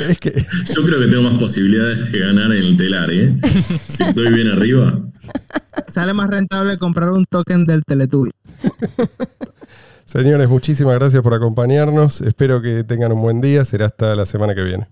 [SPEAKER 2] Es que
[SPEAKER 6] Yo creo que tengo más posibilidades de ganar en el telar, ¿eh? Si estoy bien arriba.
[SPEAKER 5] Sale más rentable comprar un token del Teletubby.
[SPEAKER 2] Señores, muchísimas gracias por acompañarnos. Espero que tengan un buen día. Será hasta la semana que viene.